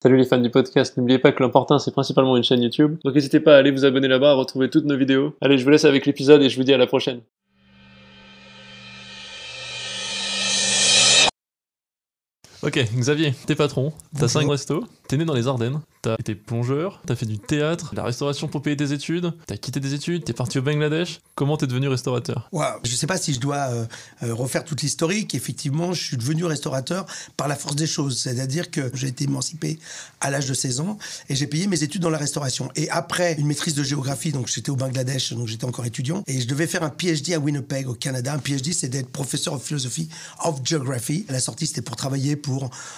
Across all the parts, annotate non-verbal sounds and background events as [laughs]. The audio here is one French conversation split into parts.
Salut les fans du podcast, n'oubliez pas que l'important c'est principalement une chaîne YouTube, donc n'hésitez pas à aller vous abonner là-bas, à retrouver toutes nos vidéos. Allez, je vous laisse avec l'épisode et je vous dis à la prochaine. Ok, Xavier, t'es patron, t'as 5 restos, t'es né dans les Ardennes, t'as été plongeur, t'as fait du théâtre, la restauration pour payer tes études, t'as quitté des études, t'es parti au Bangladesh. Comment t'es devenu restaurateur? Wow. Je sais pas si je dois euh, euh, refaire toute l'historique. Effectivement, je suis devenu restaurateur par la force des choses. C'est-à-dire que j'ai été émancipé à l'âge de 16 ans et j'ai payé mes études dans la restauration. Et après une maîtrise de géographie, donc j'étais au Bangladesh, donc j'étais encore étudiant, et je devais faire un PhD à Winnipeg, au Canada. Un PhD, c'est d'être professeur de philosophie of geography. La sortie, c'était pour travailler pour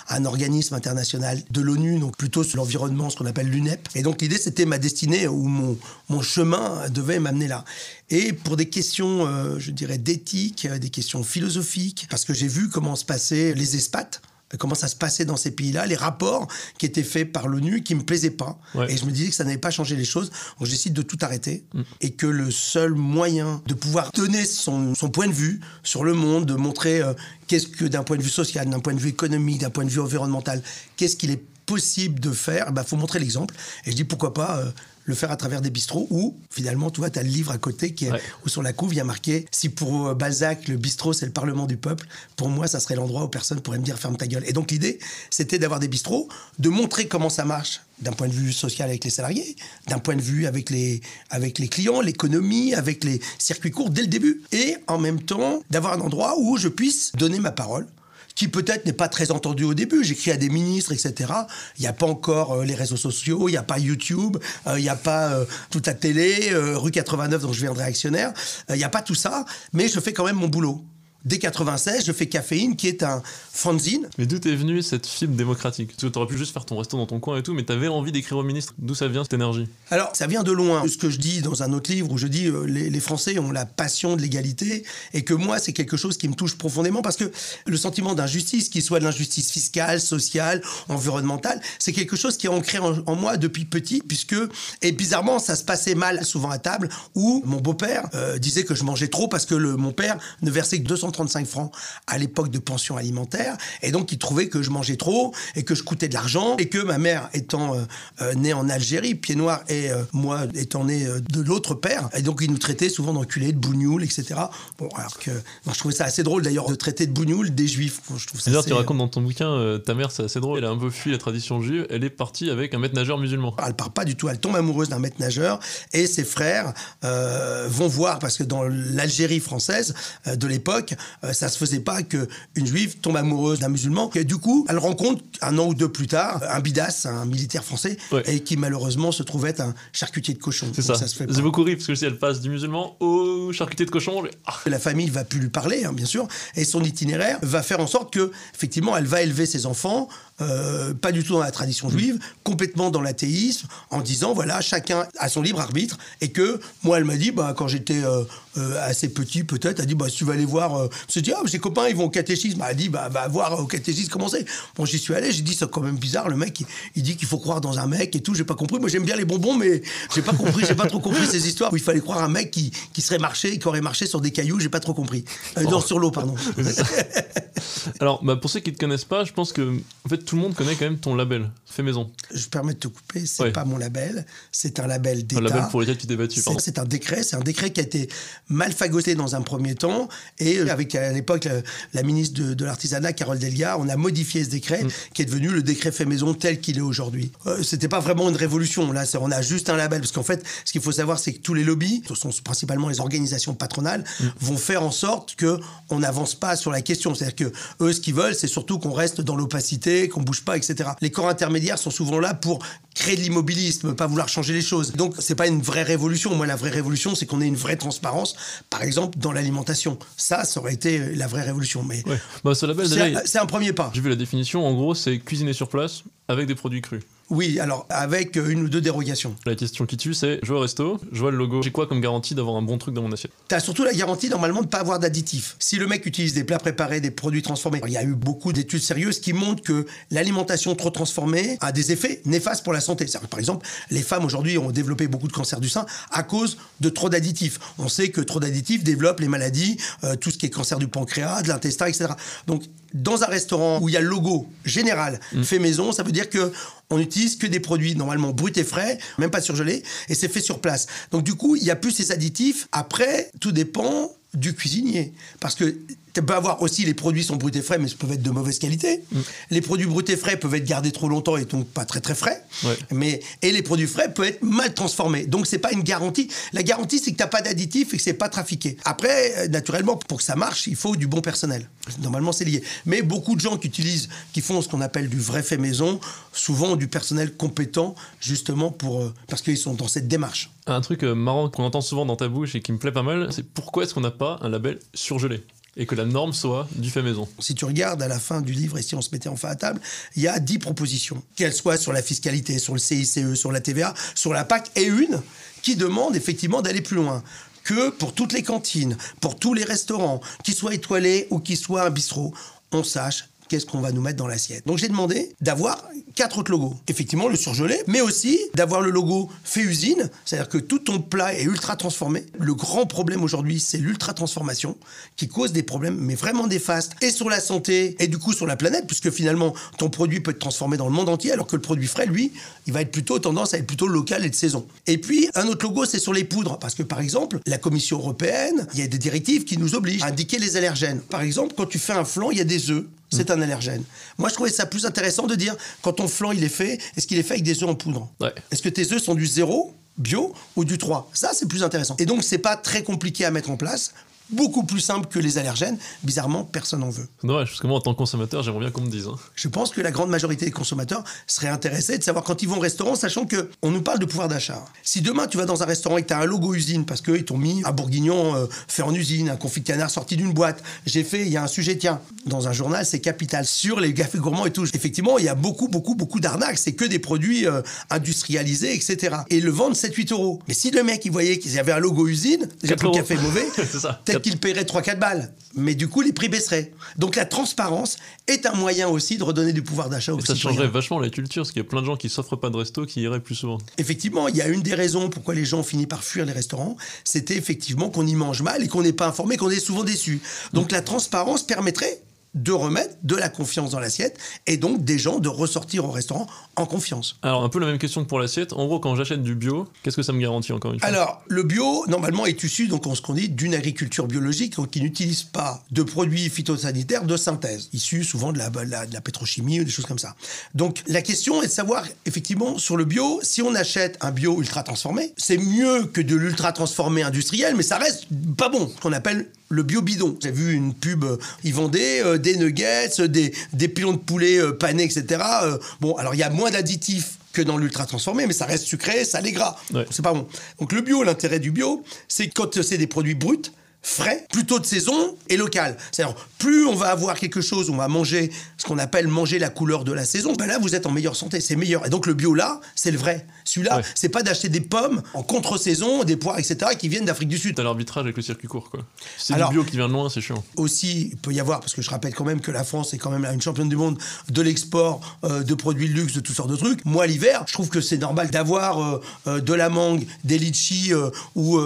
un organisme international de l'ONU, donc plutôt sur l'environnement, ce qu'on appelle l'UNEP. Et donc l'idée, c'était ma destinée ou mon, mon chemin devait m'amener là. Et pour des questions, euh, je dirais, d'éthique, des questions philosophiques, parce que j'ai vu comment se passaient les espates comment ça se passait dans ces pays-là, les rapports qui étaient faits par l'ONU qui me plaisaient pas. Et je me disais que ça n'avait pas changé les choses. Donc je décide de tout arrêter mm. et que le seul moyen de pouvoir donner son, son point de vue sur le monde, de montrer euh, qu'est-ce que d'un point de vue social, d'un point de vue économique, d'un point de vue environnemental, qu'est-ce qu'il est possible de faire, il bah, faut montrer l'exemple. Et je dis pourquoi pas euh, le faire à travers des bistrots ou finalement, tu vois, tu as le livre à côté qui est, où sur la couve, il y a marqué si pour euh, Balzac, le bistrot, c'est le Parlement du peuple, pour moi, ça serait l'endroit où personne pourrait me dire ferme ta gueule. Et donc, l'idée, c'était d'avoir des bistrots, de montrer comment ça marche d'un point de vue social avec les salariés, d'un point de vue avec les, avec les clients, l'économie, avec les circuits courts dès le début. Et en même temps, d'avoir un endroit où je puisse donner ma parole qui peut-être n'est pas très entendu au début. J'écris à des ministres, etc. Il n'y a pas encore euh, les réseaux sociaux, il n'y a pas YouTube, euh, il n'y a pas euh, toute la télé, rue 89 dont je viendrai actionnaire. Il n'y a pas tout ça, mais je fais quand même mon boulot. Dès 96, je fais Caféine, qui est un fanzine. Mais d'où est venue cette fibre démocratique? Tu aurais pu juste faire ton resto dans ton coin et tout, mais tu avais envie d'écrire au ministre. D'où ça vient cette énergie? Alors, ça vient de loin. Ce que je dis dans un autre livre où je dis euh, les, Français ont la passion de l'égalité et que moi, c'est quelque chose qui me touche profondément parce que le sentiment d'injustice, qu'il soit de l'injustice fiscale, sociale, environnementale, c'est quelque chose qui est ancré en, moi depuis petit, puisque, et bizarrement, ça se passait mal souvent à table où mon beau-père euh, disait que je mangeais trop parce que le, mon père ne versait que 200 35 francs à l'époque de pension alimentaire. Et donc, il trouvait que je mangeais trop et que je coûtais de l'argent et que ma mère étant euh, euh, née en Algérie, pied noir, et euh, moi étant né de l'autre père, et donc il nous traitait souvent d'enculés, de bougnoul, etc. Bon, alors que je trouvais ça assez drôle d'ailleurs de traiter de bougnoul des juifs. Je trouve D'ailleurs, tu racontes dans ton bouquin, ta mère, c'est assez drôle, elle a un peu fui la tradition juive, elle est partie avec un maître nageur musulman. Elle part pas du tout, elle tombe amoureuse d'un maître nageur et ses frères vont voir, parce que dans l'Algérie française de l'époque, euh, ça se faisait pas que une juive tombe amoureuse d'un musulman. Et du coup, elle rencontre un an ou deux plus tard un bidas, un militaire français, et qui malheureusement se trouvait être un charcutier de cochon. C'est ça. C'est beaucoup rire parce que si elle passe du musulman au charcutier de cochon, ah. la famille va plus lui parler, hein, bien sûr, et son itinéraire va faire en sorte que effectivement, elle va élever ses enfants euh, pas du tout dans la tradition mm. juive, complètement dans l'athéisme, en disant voilà, chacun a son libre arbitre, et que moi, elle m'a dit, bah, quand j'étais euh, euh, assez petit, peut-être, elle a dit, bah, si tu vas aller voir, je dit, ah, ses copains, ils vont au catéchisme, elle a dit, bah, va voir au catéchisme, comment c'est? Bon, j'y suis allé, j'ai dit, c'est quand même bizarre, le mec, il, dit qu'il faut croire dans un mec et tout, j'ai pas compris, moi j'aime bien les bonbons, mais j'ai pas compris, j'ai pas trop compris ces histoires où il fallait croire un mec qui, qui serait marché, qui aurait marché sur des cailloux, j'ai pas trop compris. non, oh. sur l'eau, pardon. [laughs] Alors, bah, pour ceux qui te connaissent pas, je pense que, en fait, tout le monde connaît quand même ton label, fait maison. Je permets de te couper, c'est pas mon label, c'est un label d'État. Un label pour lequel tu t'es battu, C'est un décret, c'est un décret qui a été mal fagoté dans un premier temps, et euh, avec à l'époque la, ministre de, l'artisanat, Carole Delia, on a modifié ce décret, mm. qui est devenu le décret fait maison tel qu'il est aujourd'hui. Euh, C'était pas vraiment une révolution, là, on a juste un label, parce qu'en fait, ce qu'il faut savoir, c'est que tous les lobbies, ce sont principalement les organisations patronales, mm. vont faire en sorte que on n'avance pas sur la question. C'est-à-dire que eux, ce qu'ils veulent, c'est surtout qu'on reste dans l'opacité, qu'on bouge pas, etc. Les corps intermédiaires sont souvent là pour créer de l'immobilisme, pas vouloir changer les choses. Donc c'est pas une vraie révolution. Moi, la vraie révolution, c'est qu'on ait une vraie transparence, par exemple dans l'alimentation. Ça, ça aurait été la vraie révolution. Mais bah, c'est un premier pas. J'ai vu la définition. En gros, c'est cuisiner sur place avec des produits crus. Oui, alors avec euh, une ou deux dérogations. La question qui tue, c'est je vais au resto, je vois le logo, j'ai quoi comme garantie d'avoir un bon truc dans mon assiette? T'as surtout la garantie normalement de ne pas avoir d'additifs. Si le mec utilise des plats préparés, des produits transformés, il y a eu beaucoup d'études sérieuses qui montrent que l'alimentation trop transformée a des effets néfastes pour la santé. Par exemple, les femmes aujourd'hui ont développé beaucoup de cancers du sein à cause de trop d'additifs. On sait que trop d'additifs développent les maladies, euh, tout ce qui est cancer du pancréas, de l'intestin, etc. Donc dans un restaurant où il y a le logo général Mm. fait maison, ça veut dire que on n'utilise que des produits normalement bruts et frais, même pas surgelés, et c'est fait sur place. Donc du coup, il y a plus ces additifs. Après, tout dépend du cuisinier. Parce que tu peux avoir aussi les produits sont bruts et frais, mais ça peuvent être de mauvaise qualité. Mm. Les produits bruts et frais peuvent être gardés trop longtemps et donc pas très très frais. Ouais. Mais, et les produits frais peuvent être mal transformés. Donc c'est pas une garantie. La garantie, c'est que tu n'as pas d'additifs et que c'est pas trafiqué. Après, euh, naturellement, pour que ça marche, il faut du bon personnel. Normalement, c'est lié. Mais beaucoup de gens qui utilisent, qui font ce qu'on appelle du vrai fait maison, souvent ont du personnel compétent, justement pour euh, parce qu'ils sont dans cette démarche. Un truc euh, marrant qu'on entend souvent dans ta bouche et qui me plaît pas mal, c'est pourquoi est-ce qu'on n'a pas un label surgelé? Et que la norme soit du fait maison. Si tu regardes à la fin du livre, et si on se mettait enfin à table, il y a 10 propositions, qu'elles soient sur la fiscalité, sur le CICE, sur la TVA, sur la PAC, et une qui demande effectivement d'aller plus loin. Que pour toutes les cantines, pour tous les restaurants, qu'ils soient étoilés ou qu'ils soient un bistrot, on sache qu'est-ce qu'on va nous mettre dans l'assiette. Donc j'ai demandé d'avoir quatre autres logos. Effectivement, le surgelé, mais aussi d'avoir le logo fait usine, c'est-à-dire que tout ton plat est ultra transformé. Le grand problème aujourd'hui, c'est l'ultra transformation qui cause des problèmes, mais vraiment néfastes, et sur la santé, et du coup sur la planète, puisque finalement, ton produit peut être transformé dans le monde entier, alors que le produit frais, lui, il va être plutôt tendance à être plutôt local et de saison. Et puis, un autre logo, c'est sur les poudres, parce que par exemple, la Commission européenne, il y a des directives qui nous obligent à indiquer les allergènes. Par exemple, quand tu fais un flan, il y a des œufs c'est un allergène. Moi, je trouvais ça plus intéressant de dire, quand ton flan il est fait, est-ce qu'il est fait avec des œufs en poudre? Ouais. Est-ce que tes œufs sont du 0 bio ou du 3 Ça, c'est plus intéressant. Et donc, c'est pas très compliqué à mettre en place. Beaucoup plus simple que les allergènes. Bizarrement, personne n'en veut. C'est dommage, parce que moi, en tant que consommateur, j'aimerais bien qu'on me dise. hein. Je pense que la grande majorité des consommateurs seraient intéressés de savoir quand ils vont au restaurant, sachant que on nous parle de pouvoir d'achat. Si demain tu vas dans un restaurant et que tu as un logo usine parce qu'ils t'ont mis un bourguignon euh, fait en usine, un confit de canard sorti d'une boîte, j'ai fait, il y a un sujet, tiens, dans un journal, c'est capital, sur les cafés gourmands et tout. Effectivement, il y a beaucoup, beaucoup, beaucoup d'arnaques. C'est que des produits euh, industrialisés, etc. Et le vendent 7-8 euros. Mais si le mec, il voyait qu'il y avait un logo usine, déjà 4 que le café mauvais, [laughs] peut-être qu'il paierait 3-4 balles. Mais du coup, les prix baisseraient. Donc la transparence est un moyen aussi de redonner du pouvoir d'achat aux Et ça citoyens. changerait vachement la culture, parce qu'il y a plein de gens qui s'offrent pas de resto qui iraient plus souvent. Effectivement, il y a une des raisons pourquoi les gens ont fini par fuir les restaurants, c'était effectivement qu'on y mange mal et qu'on n'est pas informé, qu'on est souvent déçu. Donc la transparence permettrait de remettre de la confiance dans l'assiette et donc des gens de ressortir au restaurant en confiance. Alors, un peu la même question que pour l'assiette. En gros, quand j'achète du bio, qu'est-ce que ça me garantit encore une fois? Alors, le bio, normalement, est issu, donc, on- ce qu'on dit, d'une agriculture biologique donc, qui n'utilise pas de produits phytosanitaires de synthèse, issus souvent de la, de la- de la pétrochimie ou des choses comme ça. Donc, la question est de savoir, effectivement, sur le bio, si on achète un bio ultra transformé, c'est mieux que de l'ultra transformé industriel, mais ça reste pas bon, ce qu'on appelle le bio bidon. J'ai vu une pub, euh, ils vendaient euh, des nuggets, des, des pilons de poulet euh, panés, etc. Euh, bon, alors il y a moins d'additifs que dans l'ultra transformé, mais ça reste sucré, salé, gras. Ouais. C'est pas bon. Donc le bio, l'intérêt du bio, c'est quand c'est des produits bruts, frais, plutôt de saison et local. C'est-à-dire, plus on va avoir quelque chose, on va manger ce qu'on appelle manger la couleur de la saison, ben là, vous êtes en meilleure santé, c'est meilleur. Et donc le bio là, c'est le vrai. Celui-là, Ouais. c'est pas d'acheter des pommes en contre-saison, des poires, etc., qui viennent d'Afrique du Sud. T'as l'arbitrage avec le circuit court, quoi. C'est du bio qui vient de loin, c'est chiant. aussi, il peut y avoir, parce que je rappelle quand même que la France est quand même une championne du monde de l'export euh, de produits de luxe, de toutes sortes de trucs. Moi, l'hiver, je trouve que c'est normal d'avoir euh, euh, de la mangue, des litchis ou,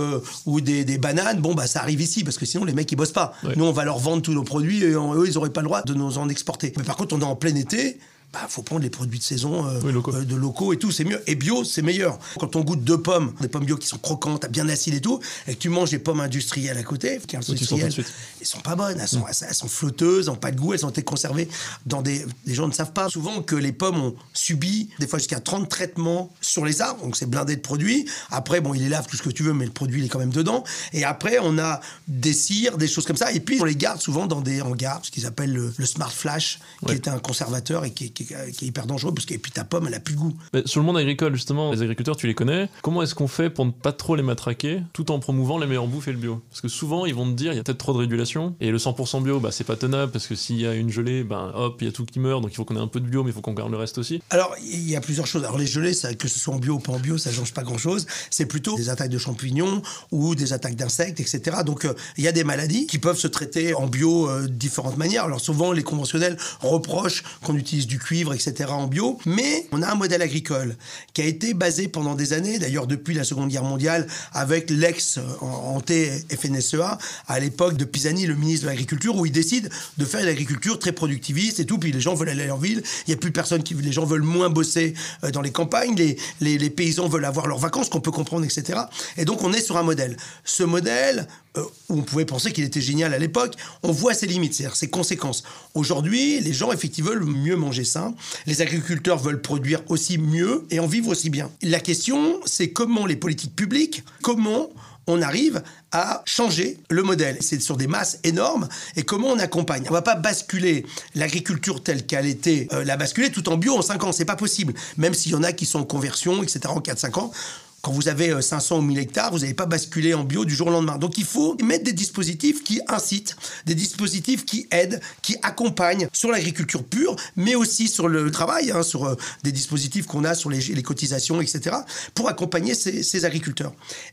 ou des, des bananes. Bon, bah ça arrive ici, parce que sinon les mecs ils bossent pas. Ouais. Nous, on va leur vendre tous nos produits et eux, ils auraient pas le droit de nous en exporter. Mais par contre, on est en plein été. Bah, faut prendre les produits de saison, euh, Oui, locaux. euh, de locaux et tout, c'est mieux. Et bio, c'est meilleur. Quand on goûte deux pommes, des pommes bio qui sont croquantes, bien acides et tout, et que tu manges des pommes industrielles à côté, qui industrielles, elles sont pas bonnes, elles sont, elles sont flotteuses, elles n'ont pas de goût, elles ont été conservées dans des. Les gens ne savent pas souvent que les pommes ont subi des fois jusqu'à 30 traitements sur les arbres, donc c'est blindé de produits. Après, bon, il les lave tout ce que tu veux, mais le produit il est quand même dedans. Et après, on a des cires, des choses comme ça, et puis on les garde souvent dans des hangars, ce qu'ils appellent le, le Smart Flash, qui est un conservateur et qui, est- qui est- qui est hyper dangereux, parce que et puis ta pomme, elle a plus de goût. Mais sur le monde agricole, justement, les agriculteurs, tu les connais. Comment est-ce qu'on fait pour ne pas trop les matraquer tout en promouvant les meilleures bouffes et le bio? Parce que souvent, ils vont te dire, il y a peut-être trop de régulation. Et le 100% bio, bah, c'est pas tenable parce que s'il y a une gelée, ben hop, il y a tout qui meurt. Donc il faut qu'on ait un peu de bio, mais il faut qu'on garde le reste aussi. Alors, il y a plusieurs choses. Alors, les gelées, ça, que ce soit en bio ou pas en bio, ça change pas grand-chose. C'est plutôt des attaques de champignons ou des attaques d'insectes, etc. Donc, euh, il y a des maladies qui peuvent se traiter en bio euh, de différentes manières. Alors, souvent, les conventionnels reprochent qu'on utilise du cuivre etc. en bio. Mais on a un modèle agricole qui a été basé pendant des années, d'ailleurs depuis la Seconde Guerre mondiale, avec l'ex hanté FNSEA, à l'époque de Pisani, le ministre de l'Agriculture, où il décide de faire une agriculture très productiviste et tout. Puis les gens veulent aller en ville. Il n'y a plus personne qui. Les gens veulent moins bosser euh, dans les campagnes. Les, les, les paysans veulent avoir leurs vacances, qu'on peut comprendre, etc. Et donc on est sur un modèle. Ce modèle, euh, où on pouvait penser qu'il était génial à l'époque, on voit ses limites, c'est-à-dire ses conséquences. Aujourd'hui, les gens, effectivement, veulent mieux manger sain. Les agriculteurs veulent produire aussi mieux et en vivre aussi bien. La question, c'est comment les politiques publiques, comment on arrive à changer le modèle. C'est sur des masses énormes et comment on accompagne. On va pas basculer l'agriculture telle qu'elle était, euh, la basculer tout en bio en 5 ans, c'est pas possible. Même s'il y en a qui sont en conversion, etc. en 4-5 ans, quand vous avez 500 euh, ou 1000 hectares, vous n'allez pas basculer en bio du jour au lendemain. Donc il faut mettre des dispositifs qui incitent, des dispositifs qui aident, qui accompagnent sur l'agriculture pure, mais aussi sur le travail, hein, sur euh, des dispositifs qu'on a sur les, cotisations, etc., pour accompagner ces, agriculteurs.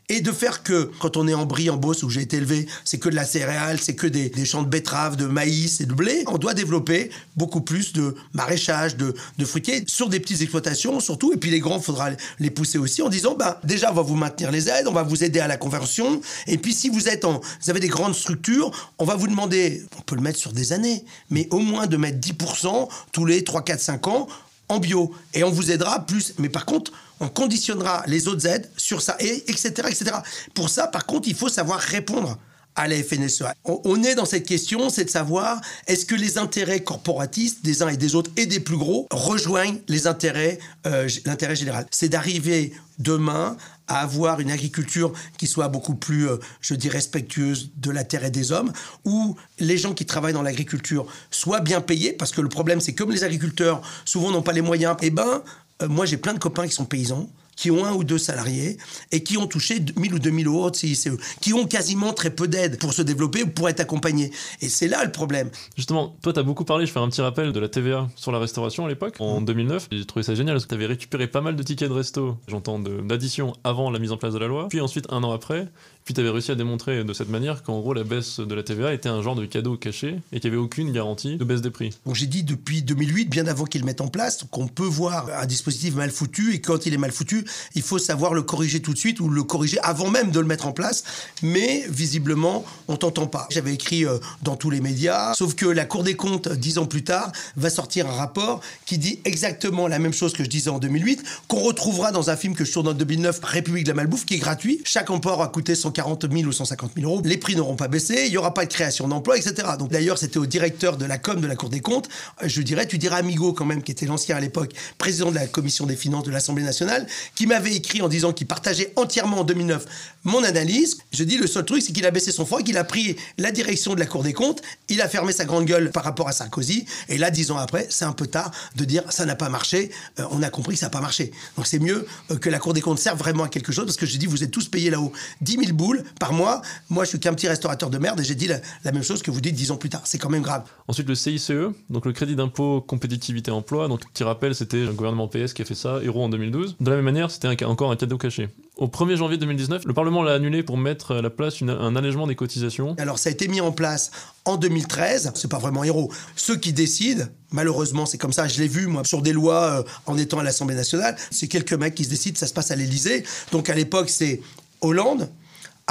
Et de faire que, quand on est en Brie, en Beauce, où j'ai été élevé, c'est que de la céréale, c'est que des, champs de betteraves, de maïs et de blé, on doit développer beaucoup plus de maraîchage, de, de fruitiers, sur des petites exploitations surtout, et puis les grands, il faudra les pousser aussi en disant, bah, déjà, on va vous maintenir les aides, on va vous aider à la conversion. Et puis, si vous êtes en, vous avez des grandes structures, on va vous demander, on peut le mettre sur des années, mais au moins de mettre 10% tous les 3, 4, 5 ans en bio. Et on vous aidera plus. Mais par contre, on conditionnera les autres aides sur ça, et etc., etc. Pour ça, par contre, il faut savoir répondre à la FNSEA. On est dans cette question, c'est de savoir est-ce que les intérêts corporatistes des uns et des autres et des plus gros rejoignent les intérêts, euh, l'intérêt général? C'est d'arriver demain à avoir une agriculture qui soit beaucoup plus, euh, je dis, respectueuse de la terre et des hommes, où les gens qui travaillent dans l'agriculture soient bien payés, parce que le problème, c'est comme les agriculteurs souvent n'ont pas les moyens, eh ben, euh, moi j'ai plein de copains qui sont paysans, qui ont un ou deux salariés et qui ont touché 1000 ou 2000 euros de CICE, qui ont quasiment très peu d'aide pour se développer ou pour être accompagnés. Et c'est là le problème. Justement, toi, tu as beaucoup parlé, je fais un petit rappel de la TVA sur la restauration à l'époque, en 2009. J'ai trouvé ça génial parce que tu avais récupéré pas mal de tickets de resto, j'entends, d'addition avant la mise en place de la loi, puis ensuite un an après. Puis tu avais réussi à démontrer de cette manière qu'en gros la baisse de la TVA était un genre de cadeau caché et qu'il n'y avait aucune garantie de baisse des prix. J'ai dit depuis 2008, bien avant qu'ils le mettent en place, qu'on peut voir un dispositif mal foutu et quand il est mal foutu, il faut savoir le corriger tout de suite ou le corriger avant même de le mettre en place. Mais visiblement, on t'entend pas. J'avais écrit euh, dans tous les médias, sauf que la Cour des comptes, dix ans plus tard, va sortir un rapport qui dit exactement la même chose que je disais en 2008, qu'on retrouvera dans un film que je tourne en 2009, République de la Malbouffe, qui est gratuit. Chaque emport a coûté 140 000 ou 150 000 euros. Les prix n'auront pas baissé, il n'y aura pas de création d'emplois, etc. Donc d'ailleurs, c'était au directeur de la com de la Cour des comptes, je dirais, tu dirais Amigo quand même, qui était l'ancien à l'époque président de la commission des finances de l'Assemblée nationale, qui m'avait écrit en disant qu'il partageait entièrement en 2009 mon analyse. Je dis le seul truc, c'est qu'il a baissé son et qu'il a pris la direction de la Cour des comptes. Il a fermé sa grande gueule par rapport à Sarkozy. Et là, dix ans après, c'est un peu tard de dire ça n'a pas marché. Euh, on a compris que ça n'a pas marché. Donc c'est mieux euh, que la Cour des comptes serve vraiment à quelque chose parce que je dis vous êtes tous payés là-haut 10 000 boules par mois. Moi, je suis qu'un petit restaurateur de merde et j'ai dit la, même chose que vous dites dix ans plus tard. C'est quand même grave. Ensuite, le CICE, donc le crédit d'impôt compétitivité emploi. Donc, petit rappel, c'était le gouvernement PS qui a fait ça, héros en 2012. De la même manière, c'était encore un cadeau caché. Au 1er janvier 2019, le Parlement l'a annulé pour mettre à la place un allègement des cotisations. Alors ça a été mis en place en 2013, c'est pas vraiment héros. Ceux qui décident, malheureusement c'est comme ça, je l'ai vu moi sur des lois euh, en étant à l'Assemblée nationale, c'est quelques mecs qui se décident, ça se passe à l'Élysée. Donc à l'époque c'est Hollande,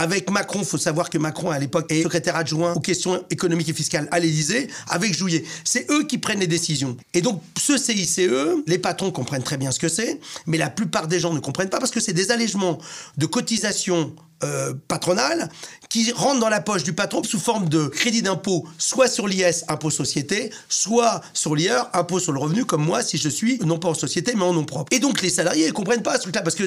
avec Macron, il faut savoir que Macron, à l'époque, est secrétaire adjoint aux questions économiques et fiscales à l'Élysée, avec Jouillet. C'est eux qui prennent les décisions. Et donc, ce CICE, les patrons comprennent très bien ce que c'est, mais la plupart des gens ne comprennent pas parce que c'est des allègements de cotisations euh, patronales qui rentrent dans la poche du patron sous forme de crédit d'impôt, soit sur l'IS, impôt société, soit sur l'IR, impôt sur le revenu, comme moi, si je suis non pas en société, mais en nom propre. Et donc les salariés ne comprennent pas ce truc-là, parce que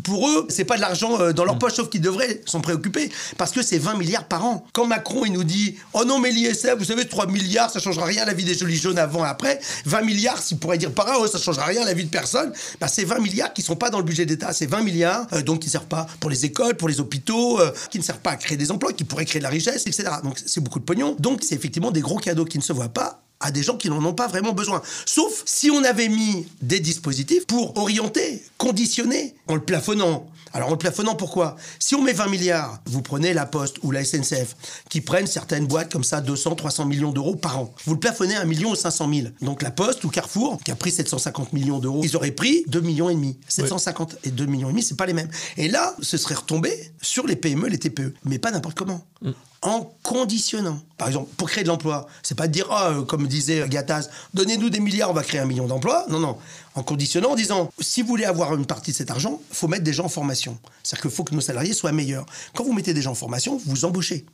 pour eux, c'est pas de l'argent euh, dans leur mm. poche, sauf qu'ils devraient s'en préoccuper, parce que c'est 20 milliards par an. Quand Macron, il nous dit, oh non, mais l'ISF, vous savez, 3 milliards, ça changera rien à la vie des jolis jaunes avant et après. 20 milliards, s'il pourrait dire par an, oh, ça changera rien à la vie de personne. Bah, c'est 20 milliards qui sont pas dans le budget d'État. C'est 20 milliards, euh, donc qui servent pas pour les écoles, pour les hôpitaux, euh, qui ne servent pas à créer des emplois, qui pourraient créer de la richesse, etc. Donc c'est beaucoup de pognon. Donc c'est effectivement des gros cadeaux qui ne se voient pas à des gens qui n'en ont pas vraiment besoin. Sauf si on avait mis des dispositifs pour orienter, conditionner, en le plafonnant. Alors en le plafonnant, pourquoi? Si on met 20 milliards, vous prenez la Poste ou la SNCF, qui prennent certaines boîtes comme ça 200, 300 millions d'euros par an. Vous le plafonnez à 1 million ou 500 000. Donc la Poste ou Carrefour, qui a pris 750 millions d'euros, ils auraient pris 2 millions et demi. 750 et 2 millions et demi, c'est pas les mêmes. Et là, ce serait retombé sur les PME, les TPE, mais pas n'importe comment. Mm en conditionnant. Par exemple, pour créer de l'emploi, c'est pas de dire, oh, comme disait Gattaz, donnez-nous des milliards, on va créer un million d'emplois. Non, non. En conditionnant, en disant, si vous voulez avoir une partie de cet argent, il faut mettre des gens en formation. C'est-à-dire qu'il faut que nos salariés soient meilleurs. Quand vous mettez des gens en formation, vous embauchez.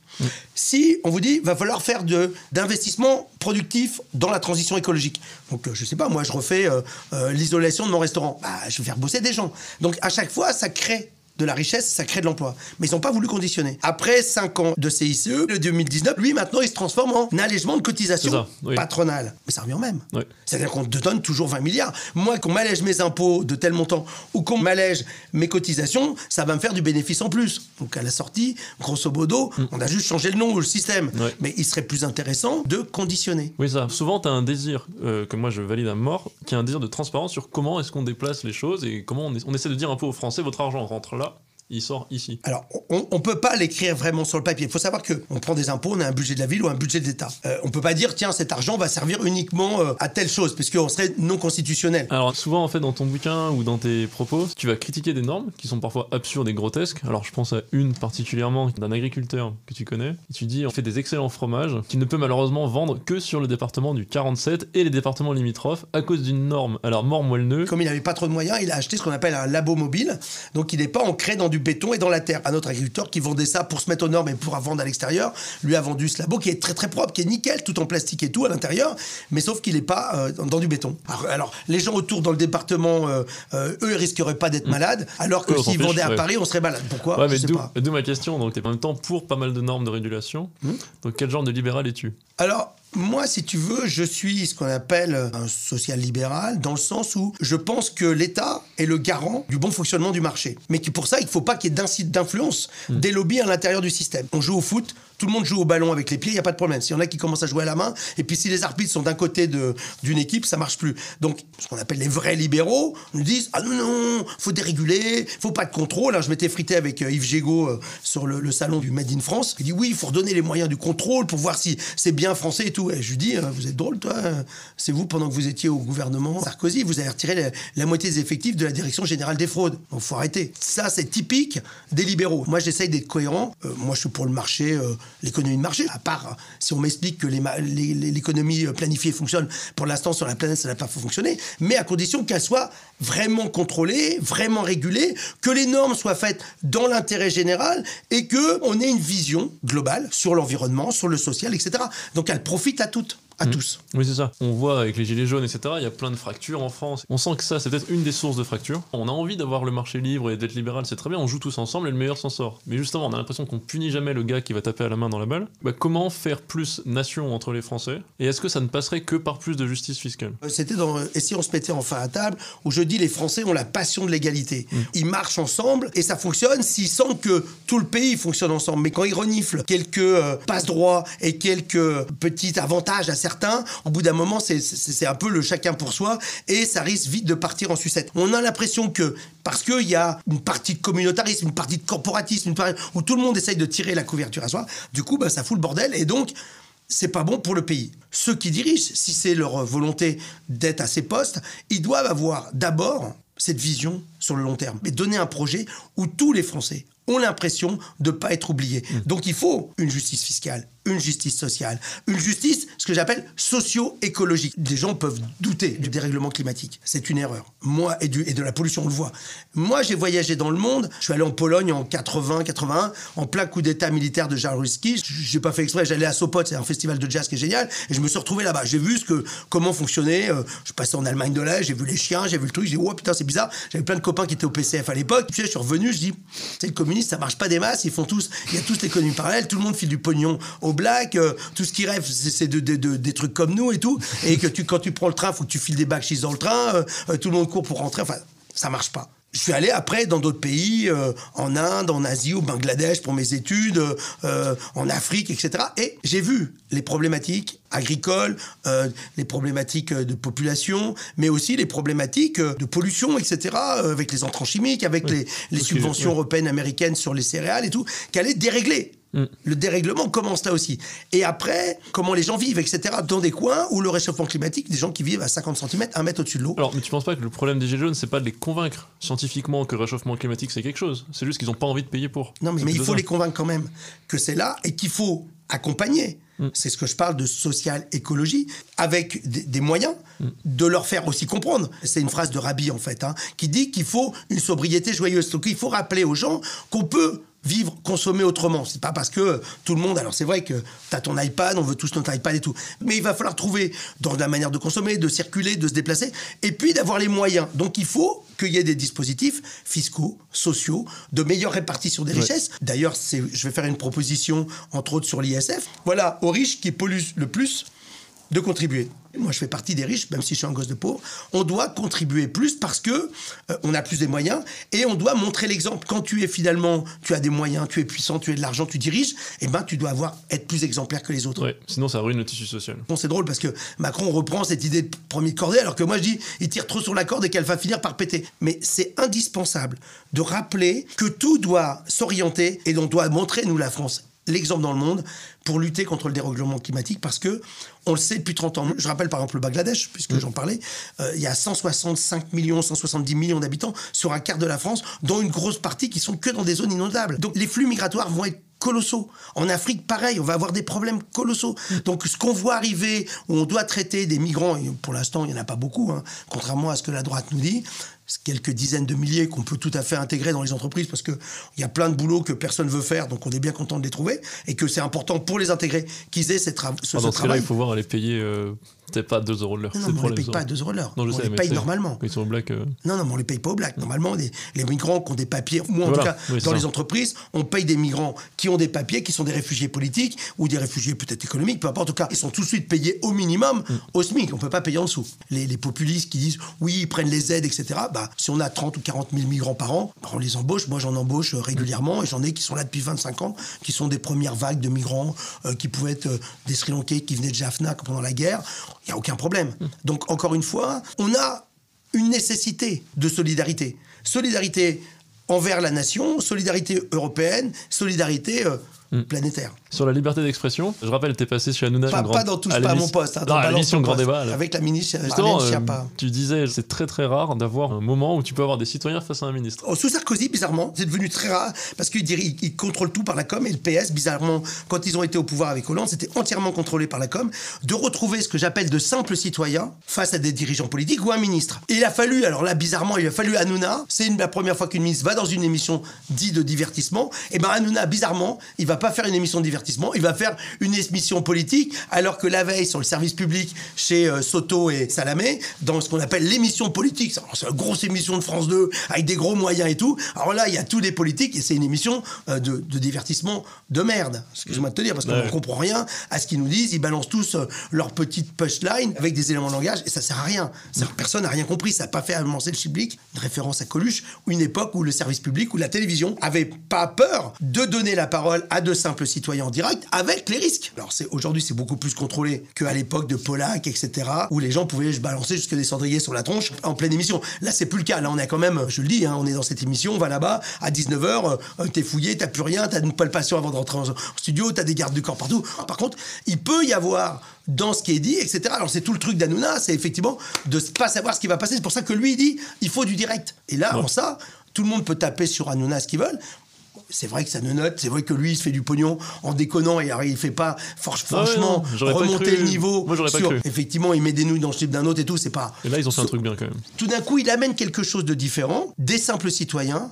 Si on vous dit, va falloir faire d'investissements productifs dans la transition écologique. Donc, euh, je sais pas, moi, je refais euh, euh, l'isolation de mon restaurant. Bah, je vais faire bosser des gens. Donc, à chaque fois, ça crée de la richesse, ça crée de l'emploi. Mais ils n'ont pas voulu conditionner. Après 5 ans de CICE, le 2019, lui, maintenant, il se transforme en allègement de cotisation patronale. Mais ça revient au même. C'est-à-dire qu'on te donne toujours 20 milliards. Moi, qu'on m'allège mes impôts de tel montant ou qu'on m'allège mes cotisations, ça va me faire du bénéfice en plus. Donc à la sortie, grosso modo, mm. on a juste changé le nom ou le système. Mais il serait plus intéressant de conditionner. Oui, ça. Souvent, tu as un désir, euh, que moi je valide à mort, qui est un désir de transparence sur comment est-ce qu'on déplace les choses et comment on, on essaie de dire un peu aux Français, votre argent rentre là il sort ici. Alors, on ne peut pas l'écrire vraiment sur le papier. Il faut savoir qu'on prend des impôts, on a un budget de la ville ou un budget de l'État. Euh, on ne peut pas dire, tiens, cet argent va servir uniquement euh, à telle chose, puisqu'on serait non constitutionnel. Alors, souvent, en fait, dans ton bouquin ou dans tes propos, tu vas critiquer des normes qui sont parfois absurdes et grotesques. Alors, je pense à une particulièrement d'un agriculteur que tu connais. Tu dis, on fait des excellents fromages qu'il ne peut malheureusement vendre que sur le département du 47 et les départements limitrophes à cause d'une norme. Alors, mort moelleux. Comme il n'avait pas trop de moyens, il a acheté ce qu'on appelle un labo mobile. Donc, il n'est pas ancré dans du béton et dans la terre. Un autre agriculteur qui vendait ça pour se mettre aux normes et pour vendre à l'extérieur, lui a vendu ce labo qui est très très propre, qui est nickel, tout en plastique et tout à l'intérieur, mais sauf qu'il n'est pas euh, dans du béton. Alors, les gens autour dans le département, euh, euh, eux, ils risqueraient pas d'être mm. malades, alors que s'ils vendaient à Paris, on serait malade. Pourquoi? D'où ma question. Donc, tu es en même temps pour pas mal de normes de régulation. Mm. Donc, quel genre de libéral es-tu? Alors, moi, si tu veux, je suis ce qu'on appelle un social-libéral, dans le sens où je pense que l'État est le garant du bon fonctionnement du marché. Mais pour ça, il ne faut pas qu'il y ait d'influence hmm. des lobbies à l'intérieur du système. On joue au foot, tout le monde joue au ballon avec les pieds, il n'y a pas de problème. S'il y en a qui commencent à jouer à la main, et puis si les arbitres sont d'un côté d'une équipe, ça marche plus. Donc, ce qu'on appelle les vrais libéraux nous disent Ah non, non, faut déréguler, faut pas de contrôle. Je m'étais frité avec euh, Yves Gégaud euh, sur le, salon du Made in France. Il dit Oui, il faut redonner les moyens du contrôle pour voir si c'est bien français et tout. Et je lui dis euh, Vous êtes drôle, toi C'est vous, pendant que vous étiez au gouvernement Sarkozy, vous avez retiré la, moitié des effectifs de la Direction Générale des Fraudes. Donc, faut arrêter. Ça, c'est typique des libéraux. Moi, j'essaye d'être cohérent. moi, je suis pour le marché l'économie de marché. À part si on m'explique que l'économie planifiée fonctionne, pour l'instant sur la planète ça n'a pas fonctionné, mais à condition qu'elle soit vraiment contrôlée, vraiment régulée, que les normes soient faites dans l'intérêt général et que on ait une vision globale sur l'environnement, sur le social, etc. Donc elle profite à toutes à mmh. tous. Oui, c'est ça. On voit avec les gilets jaunes, etc., il y a plein de fractures en France. On sent que ça, c'est peut-être une des sources de fractures. On a envie d'avoir le marché libre et d'être libéral, c'est très bien, on joue tous ensemble et le meilleur s'en sort. Mais justement, on a l'impression qu'on punit jamais le gars qui va taper à la main dans la balle. Bah, comment faire plus nation entre les Français? Et est-ce que ça ne passerait que par plus de justice fiscale? Euh, C'était dans Et si on se mettait enfin à table, où je dis les Français ont la passion de l'égalité. Mmh. Ils marchent ensemble et ça fonctionne s'ils sentent que tout le pays fonctionne ensemble. Mais quand ils reniflent quelques euh, passe-droits et quelques petits avantages à certains, au bout d'un moment, c'est un peu le chacun pour soi et ça risque vite de partir en sucette. On a l'impression que parce qu'il y a une partie de communautarisme, une partie de corporatisme, où tout le monde essaye de tirer la couverture à soi, du coup, bah, ça fout le bordel et donc c'est pas bon pour le pays. Ceux qui dirigent, si c'est leur volonté d'être à ces postes, ils doivent avoir d'abord cette vision sur le long terme, mais donner un projet où tous les Français ont l'impression de ne pas être oubliés. Mmh. Donc il faut une justice fiscale, une justice sociale, une justice, ce que j'appelle socio-écologique. Les gens peuvent douter du dérèglement climatique. C'est une erreur. Moi, et, du, et de la pollution, on le voit. Moi, j'ai voyagé dans le monde. Je suis allé en Pologne en 80, 81, en plein coup d'état militaire de Jaruzelski. J'ai pas fait exprès, j'allais à Sopot, c'est un festival de jazz qui est génial, et je me suis retrouvé là-bas. J'ai vu ce que, comment fonctionnait. Euh, je passais en Allemagne de l'Est, j'ai vu les chiens, j'ai vu le truc, j'ai dit, oh putain, c'est bizarre. J'avais plein de copains qui étaient au PCF à l'époque. Puis je suis revenu, je dis, c'est le communiste, ça marche pas des masses, ils font tous, il y a tous l'économie parallèle, tout le monde file du pognon au black, euh, tout ce qui rêve, c'est de, des trucs comme nous et tout. Et que tu, quand tu prends le train, faut que tu files des bacs dans le train, euh, euh, tout le monde court pour rentrer. Enfin, ça marche pas. Je suis allé après dans d'autres pays, euh, en Inde, en Asie, au Bangladesh pour mes études, euh, en Afrique, etc. Et j'ai vu les problématiques agricoles, euh, les problématiques de population, mais aussi les problématiques de pollution, etc. avec les entrants chimiques, avec les, les subventions européennes, américaines sur les céréales et tout, qui allaient dérégler Mm. Le dérèglement commence là aussi. Et après, comment les gens vivent, etc. Dans des coins où le réchauffement climatique, des gens qui vivent à 50 cm, 1 mètre au-dessus de l'eau. Alors, mais tu penses pas que le problème des Gilets jaunes, c'est pas de les convaincre scientifiquement que le réchauffement climatique c'est quelque chose? C'est juste qu'ils n'ont pas envie de payer pour. Non, mais, il faut les convaincre quand même que c'est là et qu'il faut accompagner. Mm. C'est ce que je parle de social écologie, avec des, moyens mm. de leur faire aussi comprendre. C'est une phrase de Rabbi en fait, hein, qui dit qu'il faut une sobriété joyeuse. Donc il faut rappeler aux gens qu'on peut vivre, consommer autrement. C'est pas parce que tout le monde. Alors c'est vrai que tu as ton iPad, on veut tous notre iPad et tout. Mais il va falloir trouver dans la manière de consommer, de circuler, de se déplacer, et puis d'avoir les moyens. Donc il faut qu'il y ait des dispositifs fiscaux, sociaux, de meilleure répartition des richesses. D'ailleurs, je vais faire une proposition, entre autres, sur l'ISF. Voilà, aux riches qui polluent le plus, de contribuer. Moi, je fais partie des riches, même si je suis un gosse de pauvre. On doit contribuer plus parce que euh, on a plus de moyens et on doit montrer l'exemple. Quand tu es finalement, tu as des moyens, tu es puissant, tu as de l'argent, tu diriges, et eh ben tu dois avoir être plus exemplaire que les autres. Ouais, sinon ça ruine le tissu social. Bon, c'est drôle parce que Macron reprend cette idée de premier de cordée, alors que moi je dis, il tire trop sur la corde et qu'elle va finir par péter. Mais c'est indispensable de rappeler que tout doit s'orienter et on doit montrer nous la France l'exemple dans le monde pour lutter contre le dérèglement climatique parce que on le sait depuis 30 ans. Je rappelle par exemple le Bangladesh, puisque j'en parlais, euh, il y a 165 millions, 170 millions d'habitants sur un quart de la France, dont une grosse partie qui sont que dans des zones inondables. Donc les flux migratoires vont être colossaux. En Afrique, pareil, on va avoir des problèmes colossaux. Donc ce qu'on voit arriver, où on doit traiter des migrants, et pour l'instant il n'y en a pas beaucoup, hein, contrairement à ce que la droite nous dit, quelques dizaines de milliers qu'on peut tout à fait intégrer dans les entreprises parce qu'il y a plein de boulots que personne veut faire, donc on est bien content de les trouver et que c'est important pour les intégrer qu'ils aient cette ce, ah, dans ce, Cas-là, il faut voir les payer euh, peut pas 2 euros de l'heure. Non, non on les paye pas à 2 euros de l'heure. On les paye normalement. Ils sont au black. Euh. Non, non, mais on les paye pas au black. Normalement, les, les migrants qui ont des papiers, moi en tout cas, dans les entreprises, on paye des migrants qui ont des papiers, qui sont des réfugiés politiques ou des réfugiés peut-être économiques, peu importe. En tout cas, ils sont tout de suite payés au minimum mm. au SMIC. On peut pas payer en dessous. Les, les, populistes qui disent oui, ils prennent les aides, etc. Bah, si on a 30 ou 40 000 migrants par an, bah, on les embauche. Moi, j'en embauche euh, régulièrement et j'en ai qui sont là depuis 25 ans, qui sont des premières vagues de migrants, euh, qui pouvaient être des Sri Lankais qui venaient de Jaffna pendant la guerre. Il n'y a aucun problème. Donc, encore une fois, on a une nécessité de solidarité. Solidarité envers la nation, solidarité européenne, solidarité euh, hmm. planétaire. Sur la liberté d'expression, je rappelle, tu es passé chez Hanouna. Pas, pas dans tout, pas à mon poste. Hein, dans l'émission Grand Débat. Avec la ministre Justement, euh, Tu disais, c'est très très rare d'avoir un moment où tu peux avoir des citoyens face à un ministre. Oh, sous Sarkozy, bizarrement, c'est devenu très rare parce qu'il il, il contrôle tout par la com et le PS, bizarrement, quand ils ont été au pouvoir avec Hollande, c'était entièrement contrôlé par la com. De retrouver ce que j'appelle de simples citoyens face à des dirigeants politiques ou un ministre. Et il a fallu, alors là, bizarrement, il a fallu Hanouna. C'est la première fois qu'une ministre va dans une émission dite de divertissement. Et ben Hanouna, bizarrement, il va pas faire une émission de divertissement, il va faire une émission politique, alors que la veille, sur le service public, chez euh, Soto et Salamé, dans ce qu'on appelle l'émission politique, c'est une grosse émission de France 2, avec des gros moyens et tout. Alors là, il y a tous les politiques, et c'est une émission euh, de, divertissement de merde. Excuse-moi de te dire, parce qu'on ne comprend rien à ce qu'ils nous disent. Ils balancent tous euh, leur petite punchline avec des éléments de langage, et ça sert à rien. Personne n'a rien compris, ça n'a pas fait avancer le public. Une référence à Coluche, ou une époque où le service public ou la télévision avait pas peur de donner la parole à de simples citoyens en direct avec les risques. Alors c'est aujourd'hui c'est beaucoup plus contrôlé qu'à l'époque de Polak, etc. où les gens pouvaient balancer jusque des cendriers sur la tronche en pleine émission. Là c'est plus le cas. Là on est quand même, je le dis, hein, on est dans cette émission, on va là-bas à 19h, euh, t'es fouillé, t'as plus rien, t'as une palpation avant de rentrer en studio, t'as des gardes du corps partout. Par contre, il peut y avoir dans ce qui est dit, etc. Alors c'est tout le truc d'Anouna, c'est effectivement de pas savoir ce qui va passer. C'est pour ça que lui il dit, il faut du direct. Et là, en ça, tout le monde peut taper sur Hanouna ce qu'ils veulent c'est vrai que ça ne note, c'est vrai que lui il se fait du pognon en déconnant et il fait pas franchement remonter le niveau. Moi j'aurais pas cru. Effectivement, il met des nouilles dans le slip d'un autre et tout, c'est pas. Et là ils ont fait un truc bien quand même. Tout d'un coup, il amène quelque chose de différent. Des simples citoyens